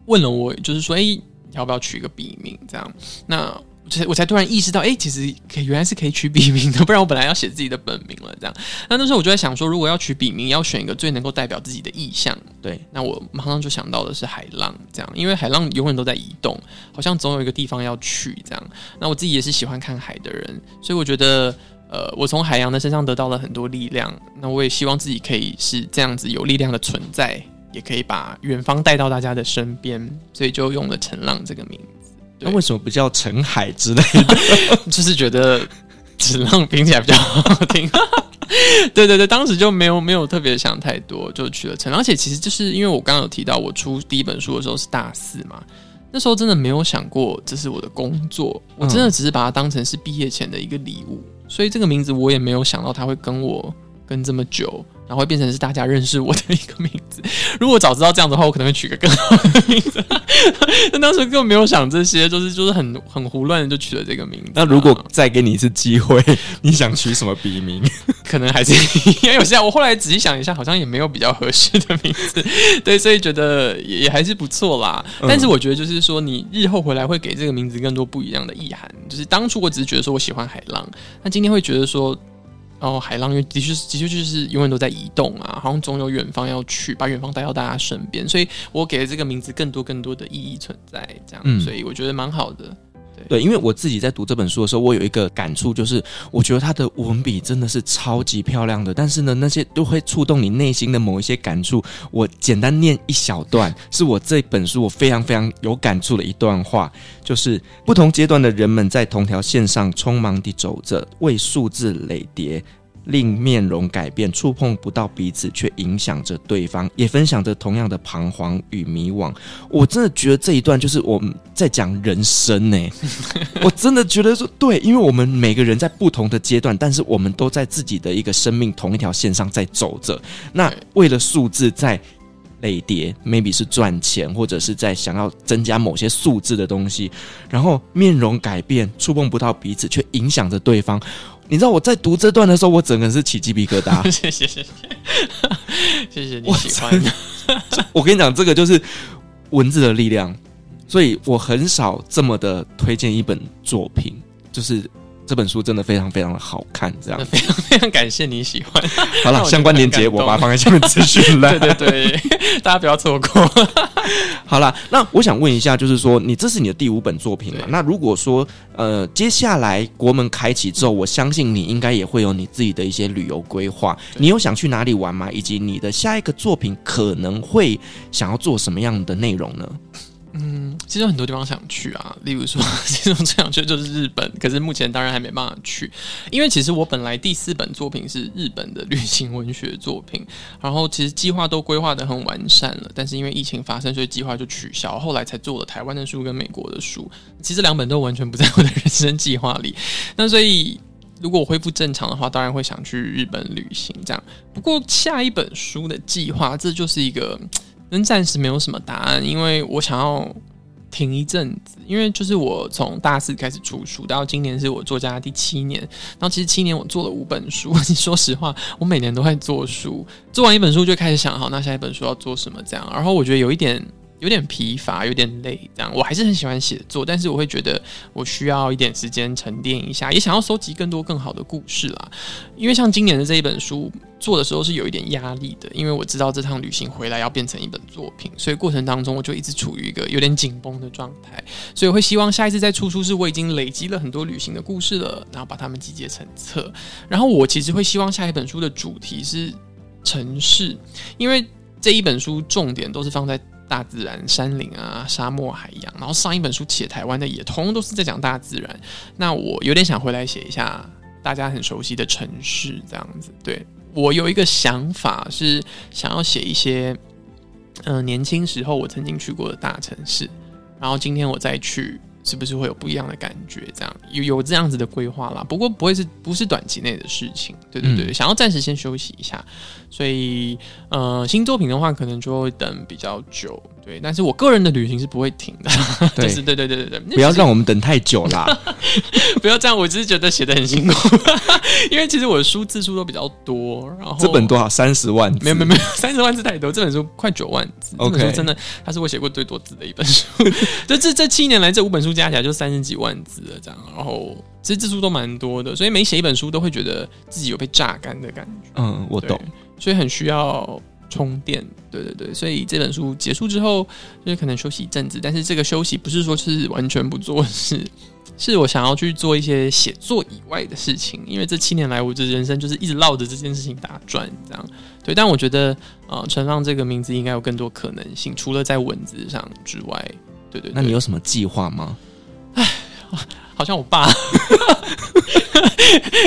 问了我，就是说，哎。要不要取一个笔名？这样，那我才突然意识到，哎、其实可以原来是可以取笔名的，不然我本来要写自己的本名了。这样，那那时候我就在想说，如果要取笔名，要选一个最能够代表自己的意象。对，那我马上就想到的是海浪，这样，因为海浪永远都在移动，好像总有一个地方要去。这样，那我自己也是喜欢看海的人，所以我觉得，呃，我从海洋的身上得到了很多力量。那我也希望自己可以是这样子有力量的存在。也可以把远方带到大家的身边，所以就用了“陈浪”这个名字。那为什么不叫“陈海”之类的？就是觉得“陈浪”听起来比较好听。对对对，当时就没有没有特别想太多，就去了“陈浪”。而且其实就是因为我刚刚有提到，我出第一本书的时候是大四嘛，那时候真的没有想过这是我的工作，我真的只是把它当成是毕业前的一个礼物，所以这个名字我也没有想到它会跟我跟这么久。然后会变成是大家认识我的一个名字。如果早知道这样的话，我可能会取个更好的名字。但当时根本没有想这些，就是就是很很胡乱的就取了这个名字。那如果再给你一次机会，你想取什么笔名？可能还是 因为有些我后来仔细想一下，好像也没有比较合适的名字。对，所以觉得也也还是不错啦。但是我觉得就是说，你日后回来会给这个名字更多不一样的意涵。就是当初我只是觉得说我喜欢海浪，那今天会觉得说。然后海浪，因为的确的确就是永远都在移动啊，好像总有远方要去，把远方带到大家身边，所以我给了这个名字更多更多的意义存在，这样，嗯、所以我觉得蛮好的。对，因为我自己在读这本书的时候，我有一个感触，就是我觉得他的文笔真的是超级漂亮的，但是呢，那些都会触动你内心的某一些感触。我简单念一小段，是我这本书我非常非常有感触的一段话，就是不同阶段的人们在同条线上匆忙地走着，为数字累叠。令面容改变，触碰不到彼此，却影响着对方，也分享着同样的彷徨与迷惘。我真的觉得这一段就是我们在讲人生呢。我真的觉得说对，因为我们每个人在不同的阶段，但是我们都在自己的一个生命同一条线上在走着。那为了数字在累叠，maybe 是赚钱，或者是在想要增加某些数字的东西，然后面容改变，触碰不到彼此，却影响着对方。你知道我在读这段的时候，我整个人是起鸡皮疙瘩。谢 谢谢谢，谢谢你喜欢。我跟你讲，这个就是文字的力量，所以我很少这么的推荐一本作品，就是。这本书真的非常非常的好看，这样 非常非常感谢你喜欢。好了，相关链接我把它放在下面资讯栏。对 对对，大家不要错过。好了，那我想问一下，就是说你这是你的第五本作品嘛？那如果说呃接下来国门开启之后，我相信你应该也会有你自己的一些旅游规划。你有想去哪里玩吗？以及你的下一个作品可能会想要做什么样的内容呢？嗯，其实有很多地方想去啊，例如说，其中最想去就是日本，可是目前当然还没办法去，因为其实我本来第四本作品是日本的旅行文学作品，然后其实计划都规划得很完善了，但是因为疫情发生，所以计划就取消，后来才做了台湾的书跟美国的书，其实两本都完全不在我的人生计划里，那所以如果我恢复正常的话，当然会想去日本旅行这样，不过下一本书的计划，这就是一个。跟暂时没有什么答案，因为我想要停一阵子，因为就是我从大四开始出书，到今年是我作家第七年，然后其实七年我做了五本书。你说实话，我每年都在做书，做完一本书就开始想，好，那下一本书要做什么这样。然后我觉得有一点。有点疲乏，有点累，这样我还是很喜欢写作，但是我会觉得我需要一点时间沉淀一下，也想要收集更多更好的故事啦。因为像今年的这一本书做的时候是有一点压力的，因为我知道这趟旅行回来要变成一本作品，所以过程当中我就一直处于一个有点紧绷的状态，所以会希望下一次再出书是我已经累积了很多旅行的故事了，然后把它们集结成册。然后我其实会希望下一本书的主题是城市，因为这一本书重点都是放在。大自然、山林啊、沙漠、海洋，然后上一本书写台湾的也通通都是在讲大自然。那我有点想回来写一下大家很熟悉的城市，这样子。对，我有一个想法是想要写一些，嗯、呃，年轻时候我曾经去过的大城市，然后今天我再去。是不是会有不一样的感觉？这样有有这样子的规划啦，不过不会是不是短期内的事情？对对对，嗯、想要暂时先休息一下，所以呃，新作品的话可能就会等比较久。对，但是我个人的旅行是不会停的。对，就是对对对对对，不要让我们等太久啦！不要这样，我只是觉得写的很辛苦，因为其实我的书字数都比较多。然后这本多少？三十万？没有没有没有，三十万字太多。这本书快九万字。OK，这本书真的，它是我写过最多字的一本书。就这这七年来，这五本书加起来就三十几万字了，这样。然后其实字数都蛮多的，所以每写一本书都会觉得自己有被榨干的感觉。嗯，我懂。所以很需要。充电，对对对，所以这本书结束之后，就是可能休息一阵子，但是这个休息不是说是完全不做事，是我想要去做一些写作以外的事情，因为这七年来我的人生就是一直绕着这件事情打转，这样对。但我觉得，呃，陈浪这个名字应该有更多可能性，除了在文字上之外，对对对。那你有什么计划吗？唉。好像我爸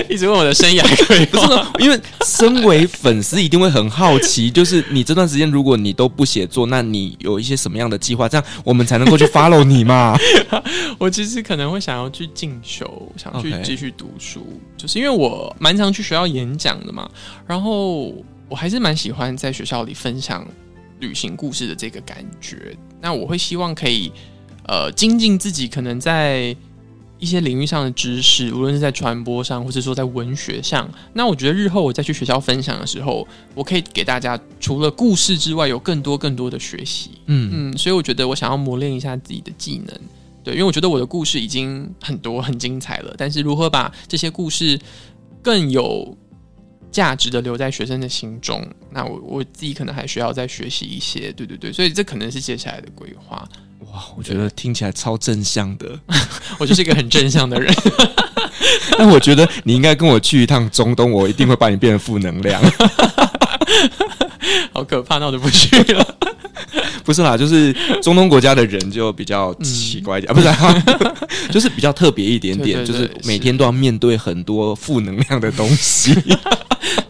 一直问我的生涯规划，因为身为粉丝一定会很好奇，就是你这段时间如果你都不写作，那你有一些什么样的计划？这样我们才能够去 follow 你嘛？我其实可能会想要去进修，想去继续读书，就是因为我蛮常去学校演讲的嘛，然后我还是蛮喜欢在学校里分享旅行故事的这个感觉。那我会希望可以呃精进自己，可能在。一些领域上的知识，无论是在传播上，或者说在文学上，那我觉得日后我再去学校分享的时候，我可以给大家除了故事之外，有更多更多的学习。嗯嗯，所以我觉得我想要磨练一下自己的技能，对，因为我觉得我的故事已经很多很精彩了，但是如何把这些故事更有价值的留在学生的心中，那我我自己可能还需要再学习一些。对对对，所以这可能是接下来的规划。哇，我觉得听起来超正向的，我就是一个很正向的人。但我觉得你应该跟我去一趟中东，我一定会把你变成负能量。好可怕，那我就不去了。不是啦，就是中东国家的人就比较奇怪一点，嗯、啊，不是、啊，就是比较特别一点点，就是每天都要面对很多负能量的东西。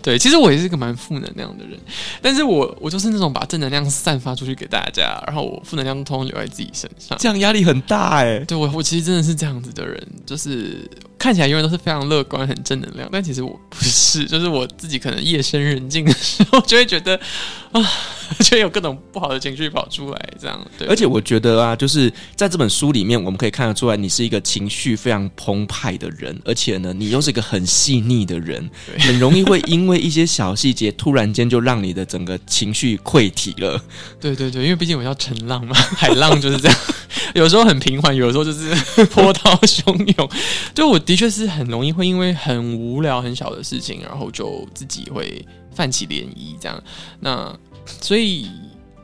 对，其实我也是一个蛮负能量的人，但是我我就是那种把正能量散发出去给大家，然后我负能量通通留在自己身上，这样压力很大哎。对，我我其实真的是这样子的人，就是看起来永远都是非常乐观、很正能量，但其实我不是，就是我自己可能夜深人静的时候就会觉得啊，就有各种不好的情绪跑出来，这样。对，而且我觉得啊，就是在这本书里面，我们可以看得出来，你是一个情绪非常澎湃的人，而且呢，你又是一个很细腻的人，很容易会因为一些小细节，突然间就让你的整个情绪溃体了。对对对，因为毕竟我叫乘浪嘛，海浪就是这样，有时候很平缓，有时候就是 波涛汹涌。就我的确是很容易会因为很无聊、很小的事情，然后就自己会泛起涟漪，这样。那所以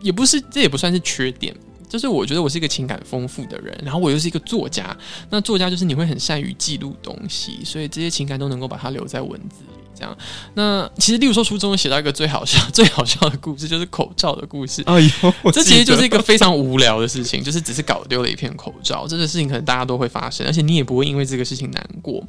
也不是，这也不算是缺点。就是我觉得我是一个情感丰富的人，然后我又是一个作家。那作家就是你会很善于记录东西，所以这些情感都能够把它留在文字里。这样，那其实例如说书中写到一个最好笑、最好笑的故事，就是口罩的故事。哎呦，这其实就是一个非常无聊的事情，就是只是搞丢了一片口罩。这个事情可能大家都会发生，而且你也不会因为这个事情难过。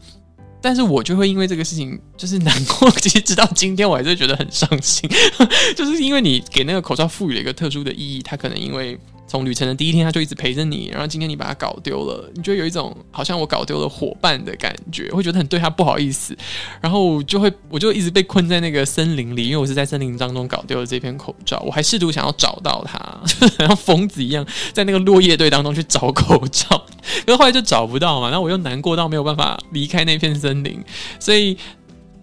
但是我就会因为这个事情就是难过，其实直到今天我还是觉得很伤心，就是因为你给那个口罩赋予了一个特殊的意义，它可能因为。从旅程的第一天他就一直陪着你，然后今天你把他搞丢了，你就有一种好像我搞丢了伙伴的感觉，会觉得很对他不好意思，然后就会我就一直被困在那个森林里，因为我是在森林当中搞丢了这片口罩，我还试图想要找到它，就像疯子一样在那个落叶堆当中去找口罩，可是后来就找不到嘛，然后我又难过到没有办法离开那片森林，所以。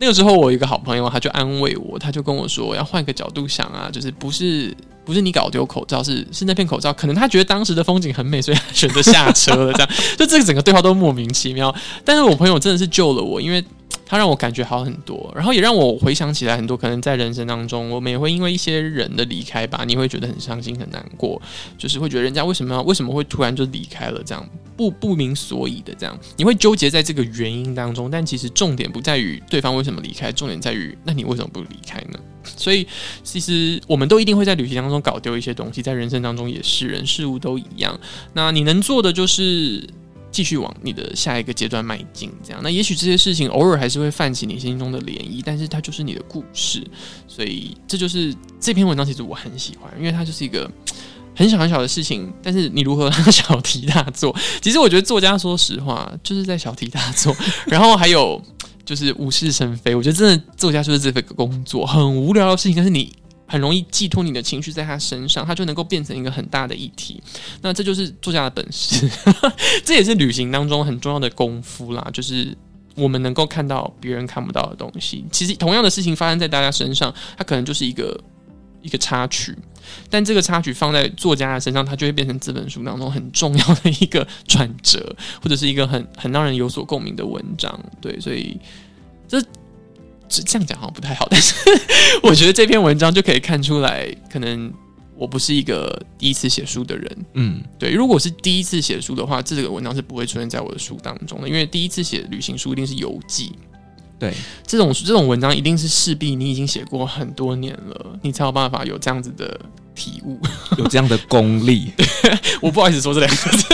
那个时候，我有一个好朋友，他就安慰我，他就跟我说，要换个角度想啊，就是不是不是你搞丢口罩，是是那片口罩，可能他觉得当时的风景很美，所以他选择下车了。这样，就这个整个对话都莫名其妙。但是我朋友真的是救了我，因为他让我感觉好很多，然后也让我回想起来很多可能在人生当中，我们也会因为一些人的离开吧，你会觉得很伤心很难过，就是会觉得人家为什么要为什么会突然就离开了这样。不不明所以的这样，你会纠结在这个原因当中，但其实重点不在于对方为什么离开，重点在于那你为什么不离开呢？所以其实我们都一定会在旅行当中搞丢一些东西，在人生当中也是，人事物都一样。那你能做的就是继续往你的下一个阶段迈进，这样。那也许这些事情偶尔还是会泛起你心中的涟漪，但是它就是你的故事。所以这就是这篇文章，其实我很喜欢，因为它就是一个。很小很小的事情，但是你如何让小题大做？其实我觉得作家说实话就是在小题大做，然后还有就是无事生非。我觉得真的作家就是这个工作很无聊的事情，但是你很容易寄托你的情绪在他身上，他就能够变成一个很大的议题。那这就是作家的本事，这也是旅行当中很重要的功夫啦。就是我们能够看到别人看不到的东西。其实同样的事情发生在大家身上，它可能就是一个。一个插曲，但这个插曲放在作家的身上，它就会变成这本书当中很重要的一个转折，或者是一个很很让人有所共鸣的文章。对，所以这这这样讲好像不太好，但是 我觉得这篇文章就可以看出来，可能我不是一个第一次写书的人。嗯，对，如果是第一次写书的话，这个文章是不会出现在我的书当中的，因为第一次写旅行书一定是游记。对，这种这种文章一定是势必你已经写过很多年了，你才有办法有这样子的体悟，有这样的功力。我不好意思说这两个字。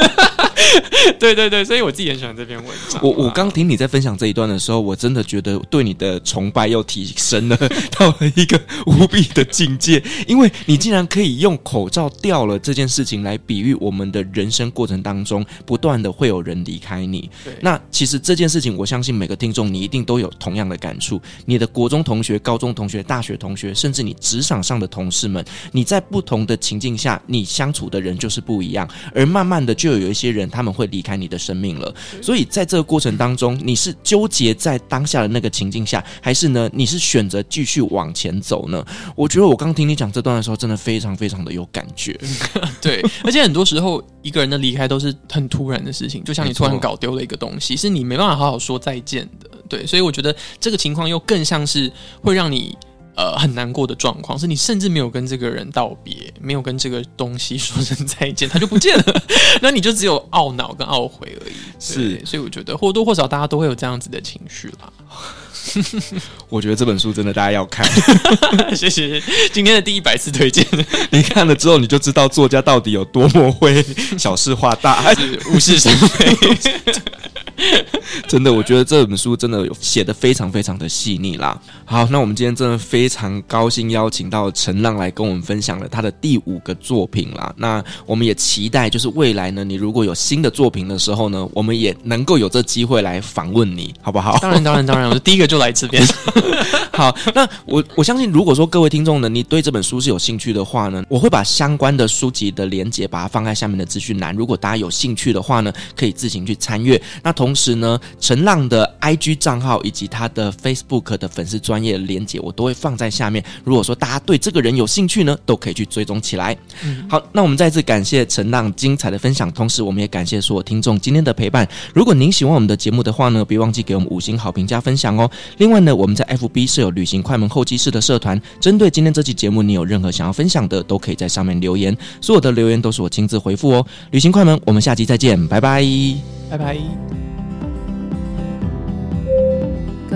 对对对，所以我自己很喜欢这篇文章。我我刚听你在分享这一段的时候，我真的觉得对你的崇拜又提升了 到了一个无比的境界，因为你竟然可以用口罩掉了这件事情来比喻我们的人生过程当中，不断的会有人离开你。对那其实这件事情，我相信每个听众你一定都有同样的感触。你的国中同学、高中同学、大学同学，甚至你职场上的同事们，你在不同的情境下，你相处的人就是不一样，而慢慢的就有一些人。他们会离开你的生命了，所以在这个过程当中，你是纠结在当下的那个情境下，还是呢？你是选择继续往前走呢？我觉得我刚听你讲这段的时候，真的非常非常的有感觉。对，而且很多时候一个人的离开都是很突然的事情，就像你突然搞丢了一个东西，是你没办法好好说再见的。对，所以我觉得这个情况又更像是会让你。呃，很难过的状况是你甚至没有跟这个人道别，没有跟这个东西说声再见，他就不见了，那你就只有懊恼跟懊悔而已。是，所以我觉得或多或少大家都会有这样子的情绪啦。我觉得这本书真的大家要看，谢谢今天的第一百次推荐。你看了之后，你就知道作家到底有多么会小事化大，是无事生非。真的，我觉得这本书真的写得非常非常的细腻啦。好，那我们今天真的非常高兴邀请到陈浪来跟我们分享了他的第五个作品啦。那我们也期待，就是未来呢，你如果有新的作品的时候呢，我们也能够有这机会来访问你，好不好？当然，当然，当然，我是第一个就来这边。好，那我我相信，如果说各位听众呢，你对这本书是有兴趣的话呢，我会把相关的书籍的连接把它放在下面的资讯栏。如果大家有兴趣的话呢，可以自行去参阅。那同时呢，陈浪的 IG 账号以及他的 Facebook 的粉丝专业连接，我都会放在下面。如果说大家对这个人有兴趣呢，都可以去追踪起来。嗯、好，那我们再次感谢陈浪精彩的分享，同时我们也感谢所有听众今天的陪伴。如果您喜欢我们的节目的话呢，别忘记给我们五星好评加分享哦。另外呢，我们在 FB 设有旅行快门后期室的社团，针对今天这期节目，你有任何想要分享的，都可以在上面留言，所有的留言都是我亲自回复哦。旅行快门，我们下期再见，拜拜，拜拜。